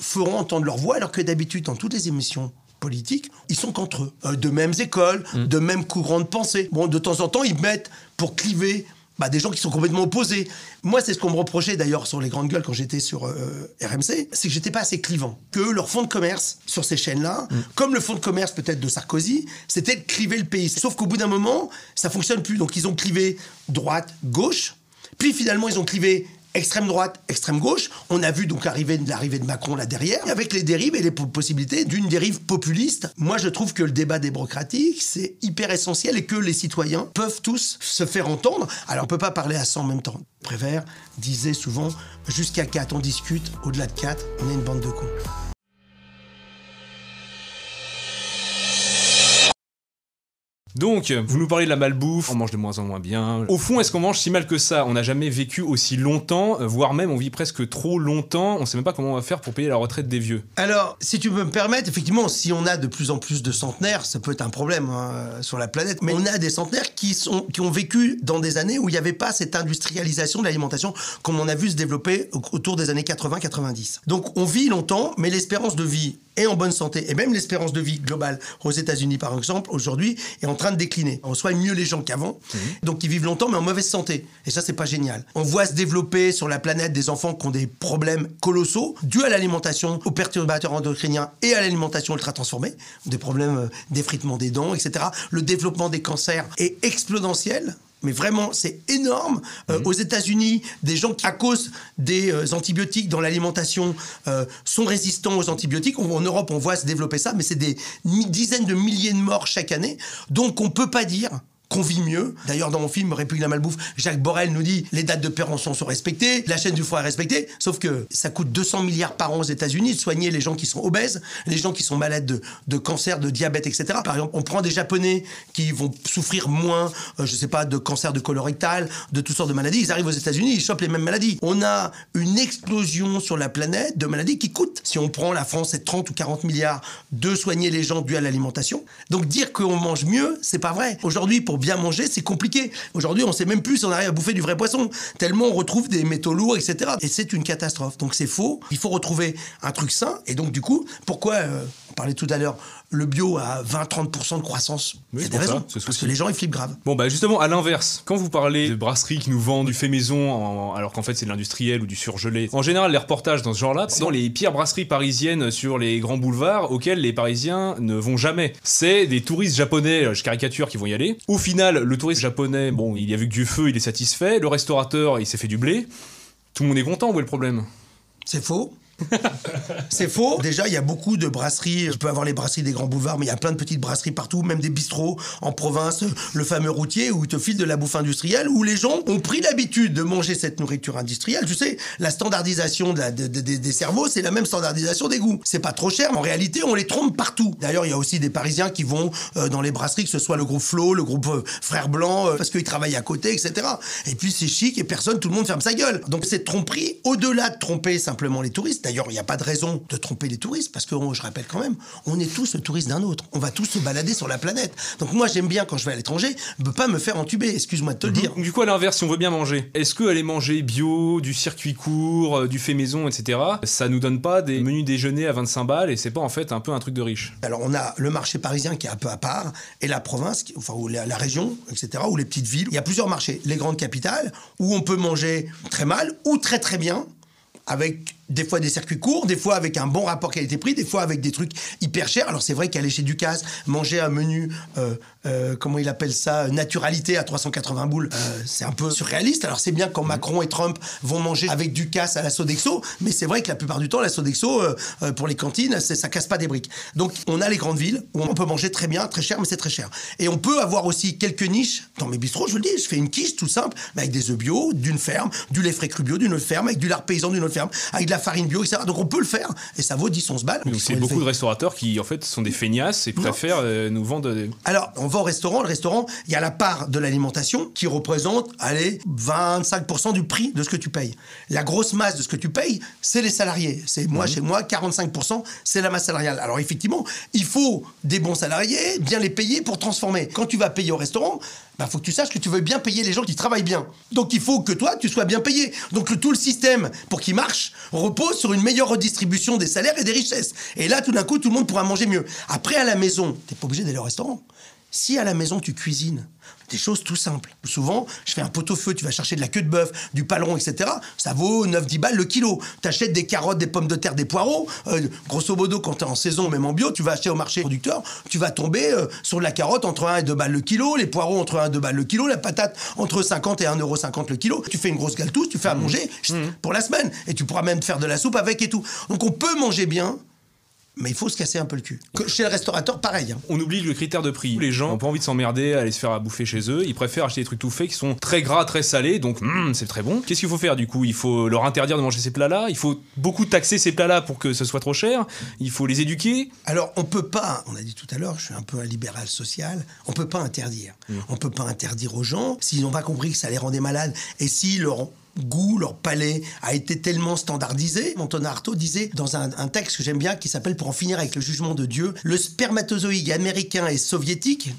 feront entendre leur voix alors que d'habitude dans toutes les émissions politiques, ils sont qu'entre eux, euh, de mêmes écoles, mm. de mêmes courants de pensée. Bon, de temps en temps, ils mettent pour cliver bah, des gens qui sont complètement opposés. Moi, c'est ce qu'on me reprochait d'ailleurs sur les grandes gueules quand j'étais sur euh, RMC, c'est que j'étais pas assez clivant. Que leur fonds de commerce sur ces chaînes-là, mm. comme le fonds de commerce peut-être de Sarkozy, c'était de cliver le pays. Sauf qu'au bout d'un moment, ça fonctionne plus. Donc ils ont clivé droite, gauche, puis finalement ils ont clivé extrême droite, extrême gauche. On a vu donc l'arrivée de Macron là derrière, avec les dérives et les possibilités d'une dérive populiste. Moi, je trouve que le débat démocratique, c'est hyper essentiel et que les citoyens peuvent tous se faire entendre. Alors, on peut pas parler à 100 en même temps. Prévert disait souvent, jusqu'à 4, on discute, au-delà de 4, on est une bande de cons. Donc, vous nous parlez de la malbouffe, on mange de moins en moins bien. Au fond, est-ce qu'on mange si mal que ça? On n'a jamais vécu aussi longtemps, voire même on vit presque trop longtemps. On sait même pas comment on va faire pour payer la retraite des vieux. Alors, si tu peux me permettre, effectivement, si on a de plus en plus de centenaires, ça peut être un problème hein, sur la planète. Mais on a des centenaires qui, sont, qui ont vécu dans des années où il n'y avait pas cette industrialisation de l'alimentation comme on a vu se développer autour des années 80-90. Donc, on vit longtemps, mais l'espérance de vie et en bonne santé, et même l'espérance de vie globale aux États-Unis, par exemple, aujourd'hui, est en train de décliner. On soigne mieux les gens qu'avant, mhm. donc ils vivent longtemps, mais en mauvaise santé. Et ça, c'est pas génial. On voit se développer sur la planète des enfants qui ont des problèmes colossaux dus à l'alimentation, aux perturbateurs endocriniens et à l'alimentation ultra transformée, des problèmes euh, d'effritement des dents, etc. Le développement des cancers est exponentiel mais vraiment, c'est énorme. Euh, mhm. Aux États-Unis, des gens qui, à cause des euh, antibiotiques dans l'alimentation, euh, sont résistants aux antibiotiques. en Europe, on voit se développer ça, mais c'est des dizaines de milliers de morts chaque année. Donc, on peut pas dire qu'on vit mieux. D'ailleurs, dans mon film République la malbouffe, Jacques Borel nous dit les dates de péremption sont respectées, la chaîne du froid est respectée, sauf que ça coûte 200 milliards par an aux États-Unis de soigner les gens qui sont obèses, les gens qui sont malades de, de cancer, de diabète, etc. Par exemple, on prend des Japonais qui vont souffrir moins, euh, je sais pas, de cancer de colorectal, de toutes sortes de maladies. Ils arrivent aux États-Unis, ils chopent les mêmes maladies. On a une explosion sur la planète de maladies qui coûtent. Si on prend la France, c'est 30 ou 40 milliards de soigner les gens dus à l'alimentation. Donc dire qu'on mange mieux, c'est pas vrai. Aujourd'hui, pour bien manger, c'est compliqué. Aujourd'hui, on sait même plus si on arrive à bouffer du vrai poisson, tellement on retrouve des métaux lourds, etc. Et c'est une catastrophe. Donc c'est faux. Il faut retrouver un truc sain. Et donc du coup, pourquoi euh, parlait tout à l'heure le bio a 20-30% de croissance. Oui, c'est des raisons. parce que les gens, ils flippent grave. Bon, bah justement, à l'inverse, quand vous parlez de brasseries qui nous vendent du fait maison, alors qu'en fait c'est de l'industriel ou du surgelé, en général, les reportages dans ce genre-là, c'est dans les pires brasseries parisiennes sur les grands boulevards auxquels les Parisiens ne vont jamais. C'est des touristes japonais, je caricature, qui vont y aller. Au final, le touriste japonais, bon, il y a vu que du feu, il est satisfait. Le restaurateur, il s'est fait du blé. Tout le monde est content, où est le problème? C'est faux c'est faux. Déjà, il y a beaucoup de brasseries. Je peux avoir les brasseries des grands boulevards, mais il y a plein de petites brasseries partout, même des bistrots en province, le fameux routier où ils te filent de la bouffe industrielle, où les gens ont pris l'habitude de manger cette nourriture industrielle. Tu sais, la standardisation des cerveaux, c'est la même standardisation des goûts. C'est pas trop cher, en réalité, on les trompe partout. D'ailleurs, il y a aussi des Parisiens qui vont euh, dans les brasseries, que ce soit le groupe Flo, le groupe euh, Frères Blancs, euh, parce qu'ils travaillent à côté, etc. Et puis c'est chic et personne, tout le monde ferme sa gueule. Donc cette tromperie, au-delà de tromper simplement les touristes, D'ailleurs, il n'y a pas de raison de tromper les touristes, parce que je rappelle quand même, on est tous le touriste d'un autre. On va tous se balader sur la planète. Donc moi, j'aime bien quand je vais à l'étranger, ne pas me faire entuber, excuse-moi de te le mhm. dire. Du coup, à l'inverse, si on veut bien manger, est-ce que aller manger bio, du circuit court, euh, du fait maison, etc., ça nous donne pas des menus déjeuner à 25 balles et c'est pas en fait un peu un truc de riche? Alors on a le marché parisien qui est un peu à part, et la province, enfin ou la, la région, etc., ou les petites villes. Il y a plusieurs marchés. Les grandes capitales, où on peut manger très mal ou très très bien, avec des fois des circuits courts, des fois avec un bon rapport qualité-prix, des fois avec des trucs hyper chers. Alors c'est vrai qu'aller chez Ducasse, manger un menu, euh, euh, comment il appelle ça, naturalité à 380 boules, euh, c'est un peu surréaliste. Alors c'est bien quand Macron et Trump vont manger avec Ducasse à la Sodexo, mais c'est vrai que la plupart du temps, la Sodexo, pour les cantines, ça casse pas des briques. Donc on a les grandes villes où on peut manger très bien, très cher, mais c'est très cher. Et on peut avoir aussi quelques niches. Dans mes bistrots, je vous le dis, je fais une quiche tout simple, avec des œufs bio, d'une ferme, du lait frais cru bio d'une autre ferme, avec du lard paysan d'une autre ferme, avec de la farine bio, etc. Donc on peut le faire et ça vaut 10-11 balles. Donc c'est beaucoup de restaurateurs qui en fait sont des feignasses et préfèrent euh, nous vendre. Des... Alors on va au restaurant, le restaurant, il y a la part de l'alimentation qui représente, allez, 25% du prix de ce que tu payes. La grosse masse de ce que tu payes, c'est les salariés. C'est moi, mhm. chez moi, 45%, c'est la masse salariale. Alors effectivement, il faut des bons salariés, bien les payer pour transformer. Quand tu vas payer au restaurant, bah, faut que tu saches que tu veux bien payer les gens qui travaillent bien. Donc il faut que toi, tu sois bien payé. Donc tout le système, pour qu'il marche, repose sur une meilleure redistribution des salaires et des richesses. Et là, tout d'un coup, tout le monde pourra manger mieux. Après, à la maison, tu n'es pas obligé d'aller au restaurant. Si à la maison tu cuisines des choses tout simples. Souvent, je fais un pot-au-feu, tu vas chercher de la queue de bœuf, du paleron, etc. Ça vaut 9-10 balles le kilo. Tu achètes des carottes, des pommes de terre, des poireaux. Euh, grosso modo, quand tu es en saison, même en bio, tu vas acheter au marché producteur, tu vas tomber euh, sur de la carotte entre 1 et 2 balles le kilo, les poireaux entre 1 et 2 balles le kilo, la patate entre 50 et 1,50€ le kilo. Tu fais une grosse galtousse, tu fais à Mmh. manger pour la semaine. Et tu pourras même faire de la soupe avec et tout. Donc on peut manger bien, mais il faut se casser un peu le cul. Que chez le restaurateur, pareil. hein. On oublie le critère de prix. Les gens n'ont pas envie de s'emmerder, à aller se faire à bouffer chez eux. Ils préfèrent acheter des trucs tout faits qui sont très gras, très salés, donc hum, c'est très bon. Qu'est-ce qu'il faut faire du coup? Il faut leur interdire de manger ces plats-là. Il faut beaucoup taxer ces plats-là pour que ce soit trop cher. Il faut les éduquer. Alors, on peut pas, on a dit tout à l'heure, je suis un peu un libéral social, on peut pas interdire. On peut pas interdire aux gens s'ils n'ont pas compris que ça les rendait malades et si leur goût, leur palais a été tellement standardisé. Antonin Artaud disait dans un, un texte que j'aime bien qui s'appelle Pour en finir avec le jugement de Dieu, le spermatozoïde américain et soviétique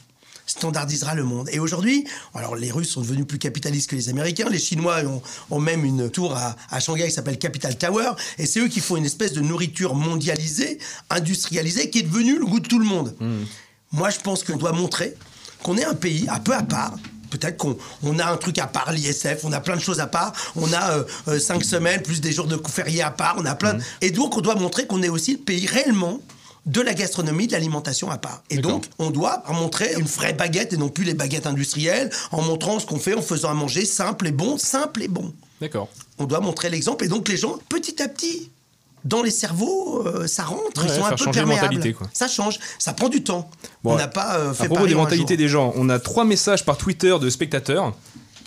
standardisera le monde. Et aujourd'hui, alors les Russes sont devenus plus capitalistes que les Américains, les Chinois ont, ont même une tour à, à Shanghai qui s'appelle Capital Tower, et c'est eux qui font une espèce de nourriture mondialisée, industrialisée, qui est devenue le goût de tout le monde. Moi, je pense qu'on doit montrer qu'on est un pays un peu à part. Peut-être qu'on on a un truc à part, l'ISF, on a plein de choses à part, on a euh, euh, cinq semaines, plus des jours de fériés à part, on a plein de- Et donc, on doit montrer qu'on est aussi le pays réellement de la gastronomie, de l'alimentation à part. Et donc, on doit montrer une vraie baguette et non plus les baguettes industrielles, en montrant ce qu'on fait, en faisant à manger simple et bon, simple et bon. D'accord. On doit montrer l'exemple et donc les gens, petit à petit, dans les cerveaux, euh, ça rentre, ils sont un peu perméables. quoi. Ça change, ça prend du temps. Bon, on n'a pas euh, fait À propos des mentalités des gens, on a trois messages par Twitter de spectateurs.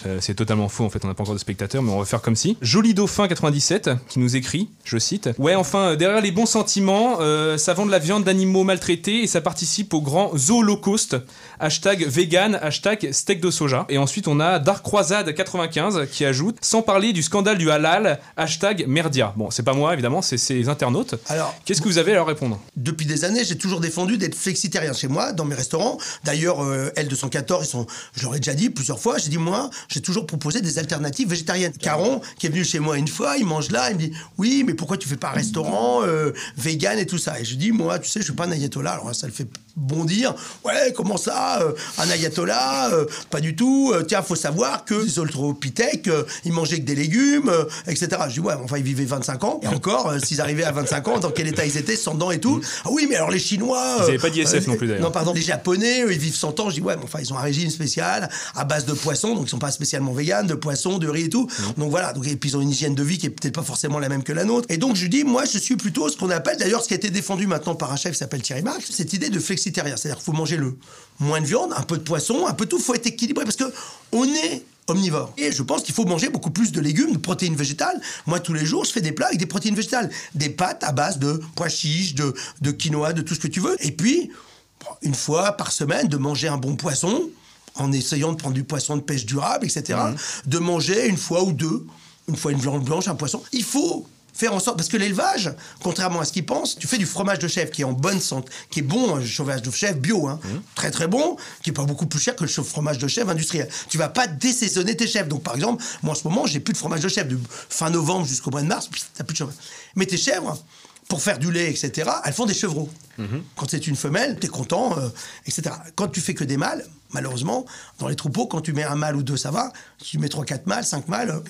Euh, c'est totalement faux en fait, on n'a pas encore de spectateurs, mais on va faire comme si. Joli Dauphin 97 qui nous écrit, je cite Ouais, enfin, euh, derrière les bons sentiments, euh, ça vend de la viande d'animaux maltraités et ça participe au grand zoolocauste. Hashtag vegan, hashtag steak de soja. Et ensuite, on a Dark Croisade 95 qui ajoute Sans parler du scandale du halal, hashtag merdia. Bon, c'est pas moi évidemment, c'est les internautes. Alors, Qu'est-ce que vous avez à leur répondre? depuis des années, j'ai toujours défendu d'être flexitarien chez moi, dans mes restaurants. D'ailleurs, euh, L214, ils sont, je leur ai déjà dit plusieurs fois, j'ai dit, moi, j'ai toujours proposé des alternatives végétariennes. Caron, qui est venu chez moi une fois, il mange là, il me dit, oui, mais pourquoi tu fais pas un restaurant euh, vegan et tout ça? Et je dis, moi, tu sais, je suis pas un ayatollah, alors ça le fait bondir. Ouais, comment ça euh, Un ayatollah euh, Pas du tout. Euh, tiens, faut savoir que les Australopithèques, euh, ils mangeaient que des légumes, etc. Je dis, ouais, enfin, ils vivaient 25 ans. Et encore, s'ils arrivaient à 25 ans, dans quel état ils étaient, sans dents et tout. Ah oui, mais alors les Chinois. Euh, avaient pas d'ISF non plus, d'ailleurs. Non, pardon. Les Japonais, eux, ils vivent 100 ans. Je dis, ouais, mais enfin, ils ont un régime spécial à base de poisson, donc ils sont pas spécialement véganes, de poisson, de riz et tout. Mmh. Donc voilà. Donc, et puis ils ont une hygiène de vie qui est peut-être pas forcément la même que la nôtre. Et donc, je dis, moi, je suis plutôt ce qu'on appelle, d'ailleurs, ce qui a été défendu maintenant par un chef qui s'appelle Thierry Marx, cette idée de flexitarien. C'est-à-dire qu'il faut manger le moins de viande, un peu de poisson, un peu tout. faut être équilibré parce que on est omnivore. Et je pense qu'il faut manger beaucoup plus de légumes, de protéines végétales. Moi, tous les jours, je fais des plats avec des protéines végétales. Des pâtes à base de pois chiches, de, de quinoa, de tout ce que tu veux. Et puis, une fois par semaine, de manger un bon poisson, en essayant de prendre du poisson de pêche durable, etc. De manger une fois ou deux, une fois une viande blanche, un poisson. Il faut faire en sorte, parce que l'élevage, contrairement à ce qu'ils pensent, tu fais du fromage de chèvre qui est en bonne santé, qui est bon, un fromage de chèvre bio, hein, très très bon, qui est pas beaucoup plus cher que le fromage de chèvre industriel. Tu vas pas désaisonner tes chèvres. Donc par exemple, moi en ce moment, j'ai plus de fromage de chèvre de fin novembre jusqu'au mois de mars, t'as plus de chèvre. Mais tes chèvres, pour faire du lait, etc., elles font des chevreaux. Quand c'est une femelle, t'es content, euh, etc. Quand tu fais que des mâles, malheureusement, dans les troupeaux, quand tu mets un mâle ou deux, ça va. Si tu mets trois, quatre mâles, cinq mâles, euh,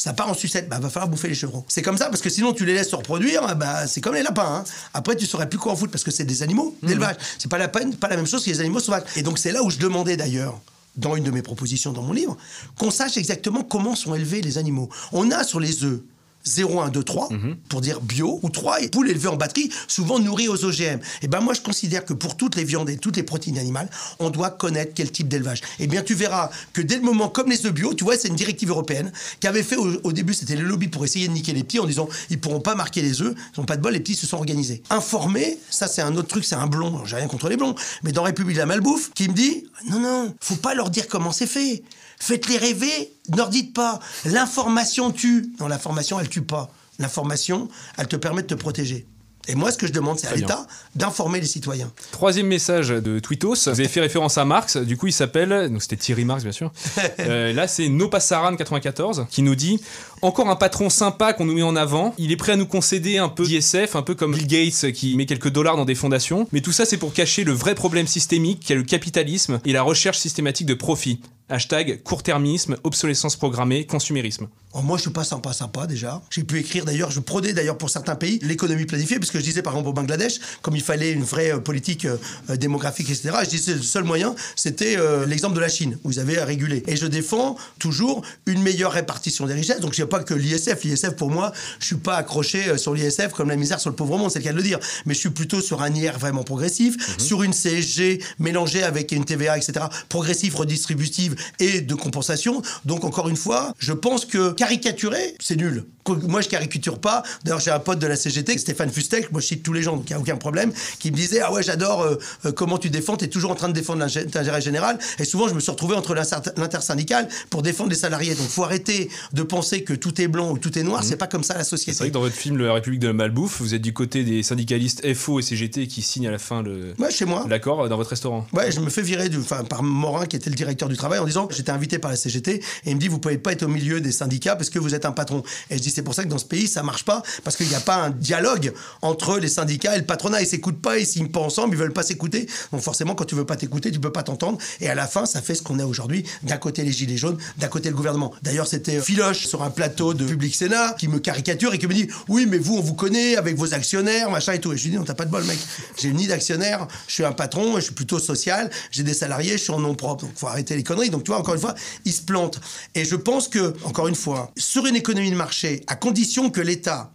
ça part en sucette, bah va falloir bouffer les chevrons. C'est comme ça parce que sinon tu les laisses se reproduire, ah, bah c'est comme les lapins. hein. Après tu saurais plus quoi en foutre parce que c'est des animaux d'élevage. C'est pas la peine, pas la même chose que les animaux sauvages. Et donc c'est là où je demandais d'ailleurs dans une de mes propositions dans mon livre qu'on sache exactement comment sont élevés les animaux. On a sur les œufs 0, 1, 2, 3, pour dire bio, ou 3 poules élevées en batterie, souvent nourries aux OGM. Et ben moi, je considère que pour toutes les viandes et toutes les protéines animales, on doit connaître quel type d'élevage. Et bien, tu verras que dès le moment, comme les œufs bio, tu vois, c'est une directive européenne qui avait fait au, au début, c'était le lobby pour essayer de niquer les petits en disant ils pourront pas marquer les œufs, ils n'ont pas de bol, les petits se sont organisés. Informés, ça c'est un autre truc, c'est un blond, j'ai rien contre les blonds, mais dans République de la Malbouffe, qui me dit non, non, faut pas leur dire comment c'est fait. Faites-les rêver, ne leur dites pas. L'information tue. Non, l'information, elle tue pas. L'information, elle te permet de te protéger. Et moi, ce que je demande, c'est à l'État d'informer les citoyens. Troisième message de Twittos. Vous avez fait référence à Marx. Du coup, il s'appelle. Donc, c'était Thierry Marx, bien sûr. [laughs] Euh, là, c'est Nopassaran94 qui nous dit Encore un patron sympa qu'on nous met en avant. Il est prêt à nous concéder un peu d'ISF, un peu comme Bill Gates qui met quelques dollars dans des fondations. Mais tout ça, c'est pour cacher le vrai problème systémique qu'est le capitalisme et la recherche systématique de profit. Hashtag court-termisme, obsolescence programmée, consumérisme. Oh, moi, je suis pas sympa, sympa déjà. J'ai pu écrire d'ailleurs, je prodais d'ailleurs pour certains pays l'économie planifiée, parce que je disais par exemple au Bangladesh, comme il fallait une vraie euh, politique euh, démographique, etc. Je disais le seul moyen, c'était euh, l'exemple de la Chine, où vous avez à réguler. Et je défends toujours une meilleure répartition des richesses. Donc je sais pas que l'ISF. L'ISF pour moi, je suis pas accroché euh, sur l'ISF comme la misère sur le pauvre monde, c'est le cas de le dire. Mais je suis plutôt sur un IR vraiment progressif, sur une CSG mélangée avec une TVA, etc. Progressif, redistributive et de compensation. Donc encore une fois, je pense que caricaturer, c'est nul. Moi, je caricature pas. D'ailleurs, j'ai un pote de la CGT, Stéphane Fustek, moi je cite tous les gens, donc il n'y a aucun problème, qui me disait Ah ouais, j'adore euh, euh, comment tu défends, tu es toujours en train de défendre l'intérêt général. Et souvent, je me suis retrouvé entre l'inter- l'intersyndical pour défendre les salariés. Donc, faut arrêter de penser que tout est blanc ou tout est noir. C'est pas comme ça la C'est vrai société. que dans votre film La République de la Malbouffe, vous êtes du côté des syndicalistes FO et CGT qui signent à la fin le- Ouais, chez moi. l'accord dans votre restaurant. Ouais, je me fais virer du, enfin, par Morin, qui était le directeur du travail, en disant j'étais invité par la CGT, et il me dit vous pouvez pas être au milieu des syndicats parce que vous êtes un patron. Et je dis c'est pour ça que dans ce pays ça marche pas parce qu'il n'y a pas un dialogue entre les syndicats et le patronat. Ils s'écoutent pas, ils signent pas ensemble, ils veulent pas s'écouter. Donc forcément, quand tu veux pas t'écouter, tu peux pas t'entendre. Et à la fin, ça fait ce qu'on a aujourd'hui. D'un côté les gilets jaunes, d'un côté le gouvernement. D'ailleurs, c'était Philoche sur un plateau de Public Sénat qui me caricature et qui me dit oui mais vous on vous connaît avec vos actionnaires machin et tout. Et je lui dis non t'as pas de bol mec. J'ai ni d'actionnaires, je suis un patron, je suis plutôt social, j'ai des salariés, je suis en nom propre. Donc faut arrêter les conneries. Donc tu vois encore une fois, il se plante. Et je pense que encore une fois, sur une économie de marché, à condition que l'État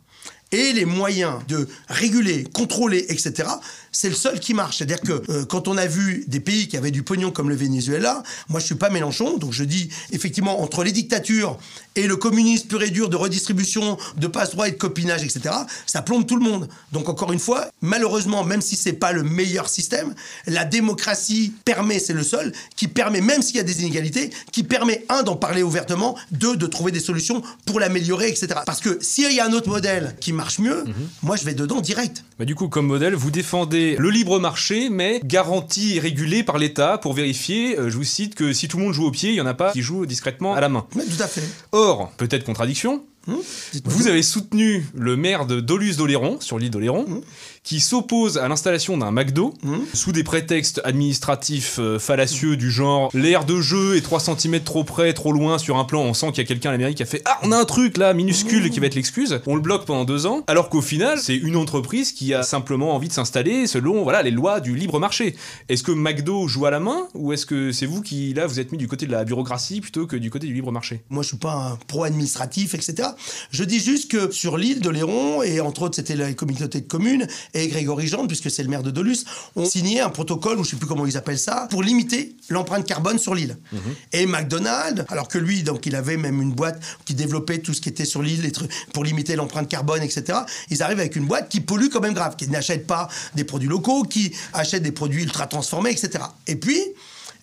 ait les moyens de réguler, contrôler, etc., c'est le seul qui marche. C'est-à-dire que euh, quand on a vu des pays qui avaient du pognon comme le Venezuela, moi je suis pas Mélenchon, donc je dis effectivement entre les dictatures et le communisme pur et dur de redistribution, de passe-droit et de copinage, etc., ça plombe tout le monde. Donc encore une fois, malheureusement, même si c'est pas le meilleur système, la démocratie permet, c'est le seul, qui permet, même s'il y a des inégalités, qui permet, un, d'en parler ouvertement, deux, de trouver des solutions pour l'améliorer, etc. Parce que s'il y a un autre modèle qui marche mieux, moi je vais dedans direct. Bah, du coup, comme modèle, vous défendez le libre marché, mais garanti et régulé par l'État pour vérifier, euh, je vous cite, que si tout le monde joue au pied, il n'y en a pas qui jouent discrètement à la main. Mais tout à fait. Or, peut-être contradiction, Hum vous avez soutenu le maire de Dolus d'Oléron, sur l'île d'Oléron, qui s'oppose à l'installation d'un McDo Hum sous des prétextes administratifs euh, fallacieux du genre l'aire de jeu est 3 cm trop près, trop loin sur un plan, on sent qu'il y a quelqu'un à la mairie qui a fait Ah, on a un truc là, minuscule, qui va être l'excuse. On le bloque pendant deux ans, alors qu'au final, c'est une entreprise qui a simplement envie de s'installer selon voilà, les lois du libre marché. Est-ce que McDo joue à la main ou est-ce que c'est vous qui, là, vous êtes mis du côté de la bureaucratie plutôt que du côté du libre marché? Moi, je suis pas un pro-administratif, etc. Je dis juste que sur l'île de Léron, et entre autres, c'était la communauté de communes, et Grégory Jean, puisque c'est le maire de Dolus, ont signé un protocole, ou je sais plus comment ils appellent ça, pour limiter l'empreinte carbone sur l'île. Et McDonald's, alors que lui, donc, il avait même une boîte qui développait tout ce qui était sur l'île pour limiter l'empreinte carbone, etc. Ils arrivent avec une boîte qui pollue quand même grave, qui n'achète pas des produits locaux, qui achète des produits ultra transformés, etc. Et puis,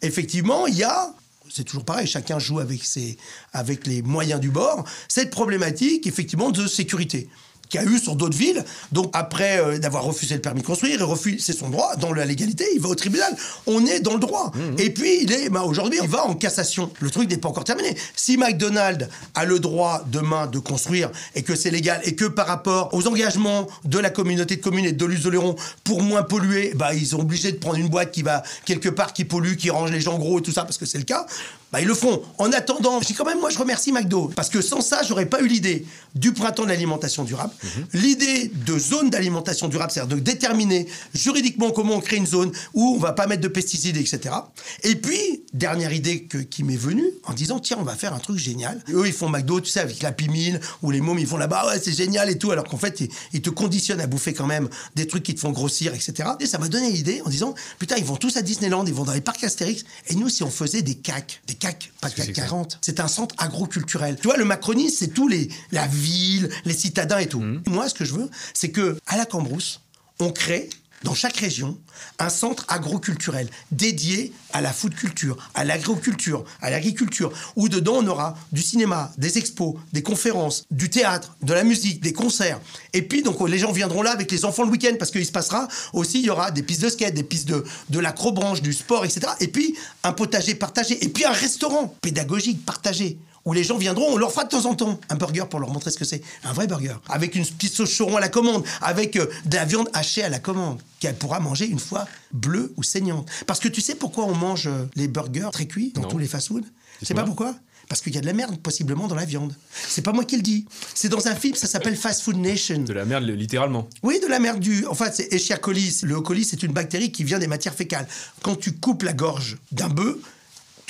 effectivement, il y a c'est toujours pareil, chacun joue avec, ses, avec les moyens du bord, cette problématique effectivement de sécurité qu'il y a eu sur d'autres villes. Donc après euh, d'avoir refusé le permis de construire, refuse, c'est son droit, dans la légalité, il va au tribunal. On est dans le droit. Et puis il est, bah, aujourd'hui, il va en cassation. Le truc n'est pas encore terminé. Si McDonald's a le droit demain de construire et que c'est légal et que par rapport aux engagements de la communauté de communes et de l'Usoleron pour moins polluer, bah, ils sont obligés de prendre une boîte qui va quelque part qui pollue, qui range les gens gros et tout ça parce que c'est le cas. Bah, ils le feront. En attendant, je dis quand même, moi, je remercie McDo. Parce que sans ça, j'aurais pas eu l'idée du printemps de l'alimentation durable. L'idée de zone d'alimentation durable, c'est-à-dire de déterminer juridiquement comment on crée une zone où on va pas mettre de pesticides, etc. Et puis, dernière idée que- qui m'est venue, en disant, tiens, on va faire un truc génial. Eux, ils font McDo, tu sais, avec la Pimille, ou les mômes, ils font là-bas, ouais, c'est génial et tout. Alors qu'en fait, ils, ils te conditionnent à bouffer quand même des trucs qui te font grossir, etc. Et ça m'a donné l'idée en disant, putain, ils vont tous à Disneyland, ils vont dans les parcs Astérix. Et nous, si on faisait des CAC, des CAC, pas CAC que ça 40, c'est un centre agroculturel. Tu vois, le macronisme, c'est tous les, la ville, les citadins et tout. Moi, ce que je veux, c'est que, à la Cambrousse, on crée dans chaque région un centre agroculturel dédié à la food culture, à l'agriculture, à l'agriculture, où dedans on aura du cinéma, des expos, des conférences, du théâtre, de la musique, des concerts. Et puis donc les gens viendront là avec les enfants le week-end parce qu'il se passera aussi, il y aura des pistes de skate, des pistes de, de l'acrobranche, du sport, etc. Et puis un potager partagé, et puis un restaurant pédagogique partagé où les gens viendront, on leur fera de temps en temps un burger pour leur montrer ce que c'est. Un vrai burger. Avec une petite sauce choron à la commande, avec euh, de la viande hachée à la commande, qu'elle pourra manger une fois bleue ou saignante. Parce que tu sais pourquoi on mange euh, les burgers très cuits dans Non. tous les fast-foods? C'est pas pourquoi? Parce qu'il y a de la merde possiblement dans la viande. C'est pas moi qui le dis. C'est dans un film, ça s'appelle Fast Food Nation. De la merde, littéralement. Oui, de la merde du. En fait, c'est Escherichia Le E. coli, c'est une bactérie qui vient des matières fécales. Quand tu coupes la gorge d'un bœuf,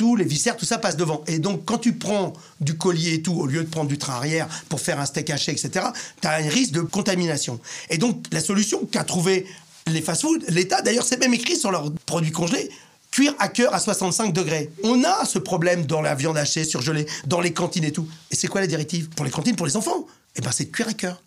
tous les viscères, tout ça passe devant. Et donc, quand tu prends du collier et tout, au lieu de prendre du train arrière pour faire un steak haché, etc., tu as un risque de contamination. Et donc, la solution qu'a trouvé les fast-foods, l'État, d'ailleurs, c'est même écrit sur leurs produits congelés, cuire à cœur à 65 degrés. On a ce problème dans la viande hachée, surgelée, dans les cantines et tout. Et c'est quoi la directive? Pour les cantines, pour les enfants Eh ben, c'est de cuire à cœur.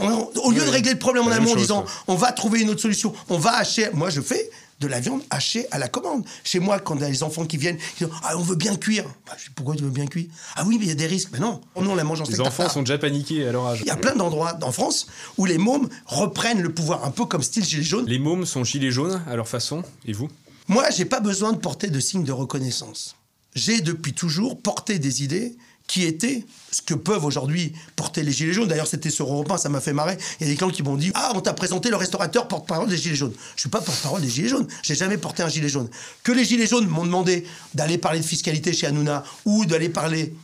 On- au lieu de régler le problème en amont en disant on va trouver une autre solution, on va hacher. Moi, je fais de la viande hachée à la commande. Chez moi, quand il y a les enfants qui viennent, qui disent ah, on veut bien cuire. Bah, je dis, pourquoi tu veux bien cuire? Ah oui, mais il y a des risques. Mais non, nous on la mange en Les enfants tartare. sont déjà paniqués à leur âge. Il y a plein d'endroits en France où les mômes reprennent le pouvoir, un peu comme style gilet jaune. Les mômes sont gilets jaunes à leur façon, et vous? Moi, j'ai pas besoin de porter de signes de reconnaissance. J'ai depuis toujours porté des idées qui étaient ce que peuvent aujourd'hui porter les Gilets jaunes. D'ailleurs, c'était sur Europe 1, ça m'a fait marrer. Il y a des gens qui m'ont dit Ah, on t'a présenté le restaurateur porte-parole des Gilets jaunes. Je suis pas porte-parole des Gilets jaunes. J'ai jamais porté un Gilet jaune. Que les Gilets jaunes m'ont demandé d'aller parler de fiscalité chez Hanouna ou d'aller parler.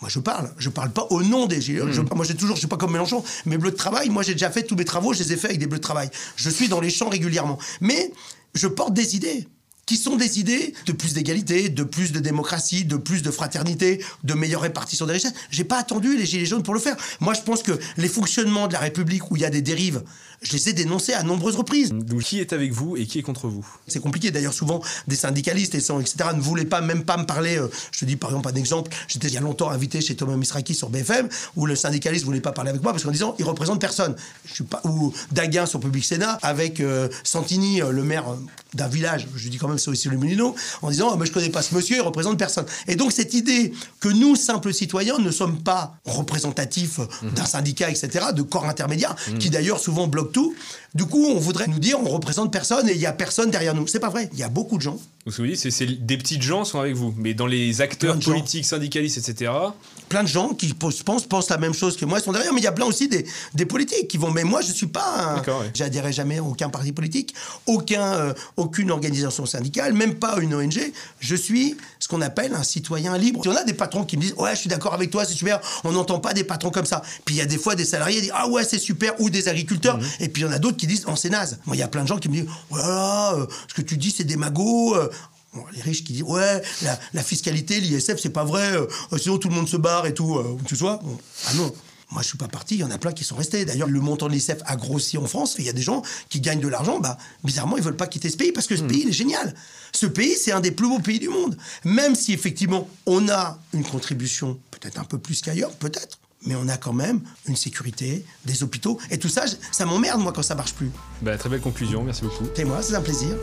Moi, je parle. Je parle pas au nom des Gilets jaunes. Je- moi, j'ai toujours, je suis pas comme Mélenchon. Mes bleus de travail, moi, j'ai déjà fait tous mes travaux, je les ai faits avec des bleus de travail. Je suis dans les champs régulièrement. Mais je porte des idées qui sont des idées de plus d'égalité, de plus de démocratie, de plus de fraternité, de meilleure répartition des richesses. J'ai pas attendu les Gilets jaunes pour le faire. Moi, je pense que les fonctionnements de la République où il y a des dérives, je les ai dénoncés à nombreuses reprises. Donc qui est avec vous et qui est contre vous? C'est compliqué. D'ailleurs, souvent, des syndicalistes, et sans- etc., ne voulaient pas, même pas me parler. euh, je te dis, par exemple, un exemple. J'étais il y a longtemps invité chez Thomas Misraki sur BFM, où le syndicaliste voulait pas parler avec moi parce qu'en disant, il représente personne. Je suis pas, ou Daguin sur Public Sénat, avec euh, Santini, euh, le maire d'un village, je dis quand même, c'est aussi le Moulineau, en disant, ah, mais je connais pas ce monsieur, il représente personne. Et donc, cette idée que nous, simples citoyens, ne sommes pas représentatifs euh, d'un syndicat, etc., de corps intermédiaires, qui d'ailleurs souvent bloquent tout, du coup, on voudrait nous dire, on représente personne et il y a personne derrière nous. C'est pas vrai. Il y a beaucoup de gens Donc, ce que vous dites, c'est des petites gens sont avec vous, mais dans les acteurs gens. politiques, syndicalistes, etc. plein de gens qui pensent, la même chose que moi, ils sont derrière, mais il y a plein aussi des, des politiques qui vont. Mais moi, je suis pas. un- D'accord, ouais. J'adhérais jamais à aucun parti politique, aucun, euh, aucune organisation syndicale, même pas une ONG. Je suis ce qu'on appelle un citoyen libre. Il y en a des patrons qui me disent Ouais, je suis d'accord avec toi, c'est super. On n'entend pas des patrons comme ça. Puis il y a des fois des salariés qui disent Ah ouais, c'est super, ou des agriculteurs. Mhm. Et puis il y en a d'autres qui disent Oh, c'est naze. Moi, il y a plein de gens qui me disent Voilà, euh, ce que tu dis, c'est des magots. euh, Bon, les riches qui disent ouais la, la fiscalité l'ISF c'est pas vrai euh, sinon tout le monde se barre et tout euh, tu vois Bon, ah non moi je suis pas parti il y en a plein qui sont restés d'ailleurs le montant de l'ISF a grossi en France il y a des gens qui gagnent de l'argent bah bizarrement ils veulent pas quitter ce pays parce que ce pays il est génial ce pays c'est un des plus beaux pays du monde même si effectivement on a une contribution peut-être un peu plus qu'ailleurs peut-être mais on a quand même une sécurité, des hôpitaux, et tout ça, ça m'emmerde, moi, quand ça marche plus. Bah, très belle conclusion, merci beaucoup. Et moi, c'est un plaisir.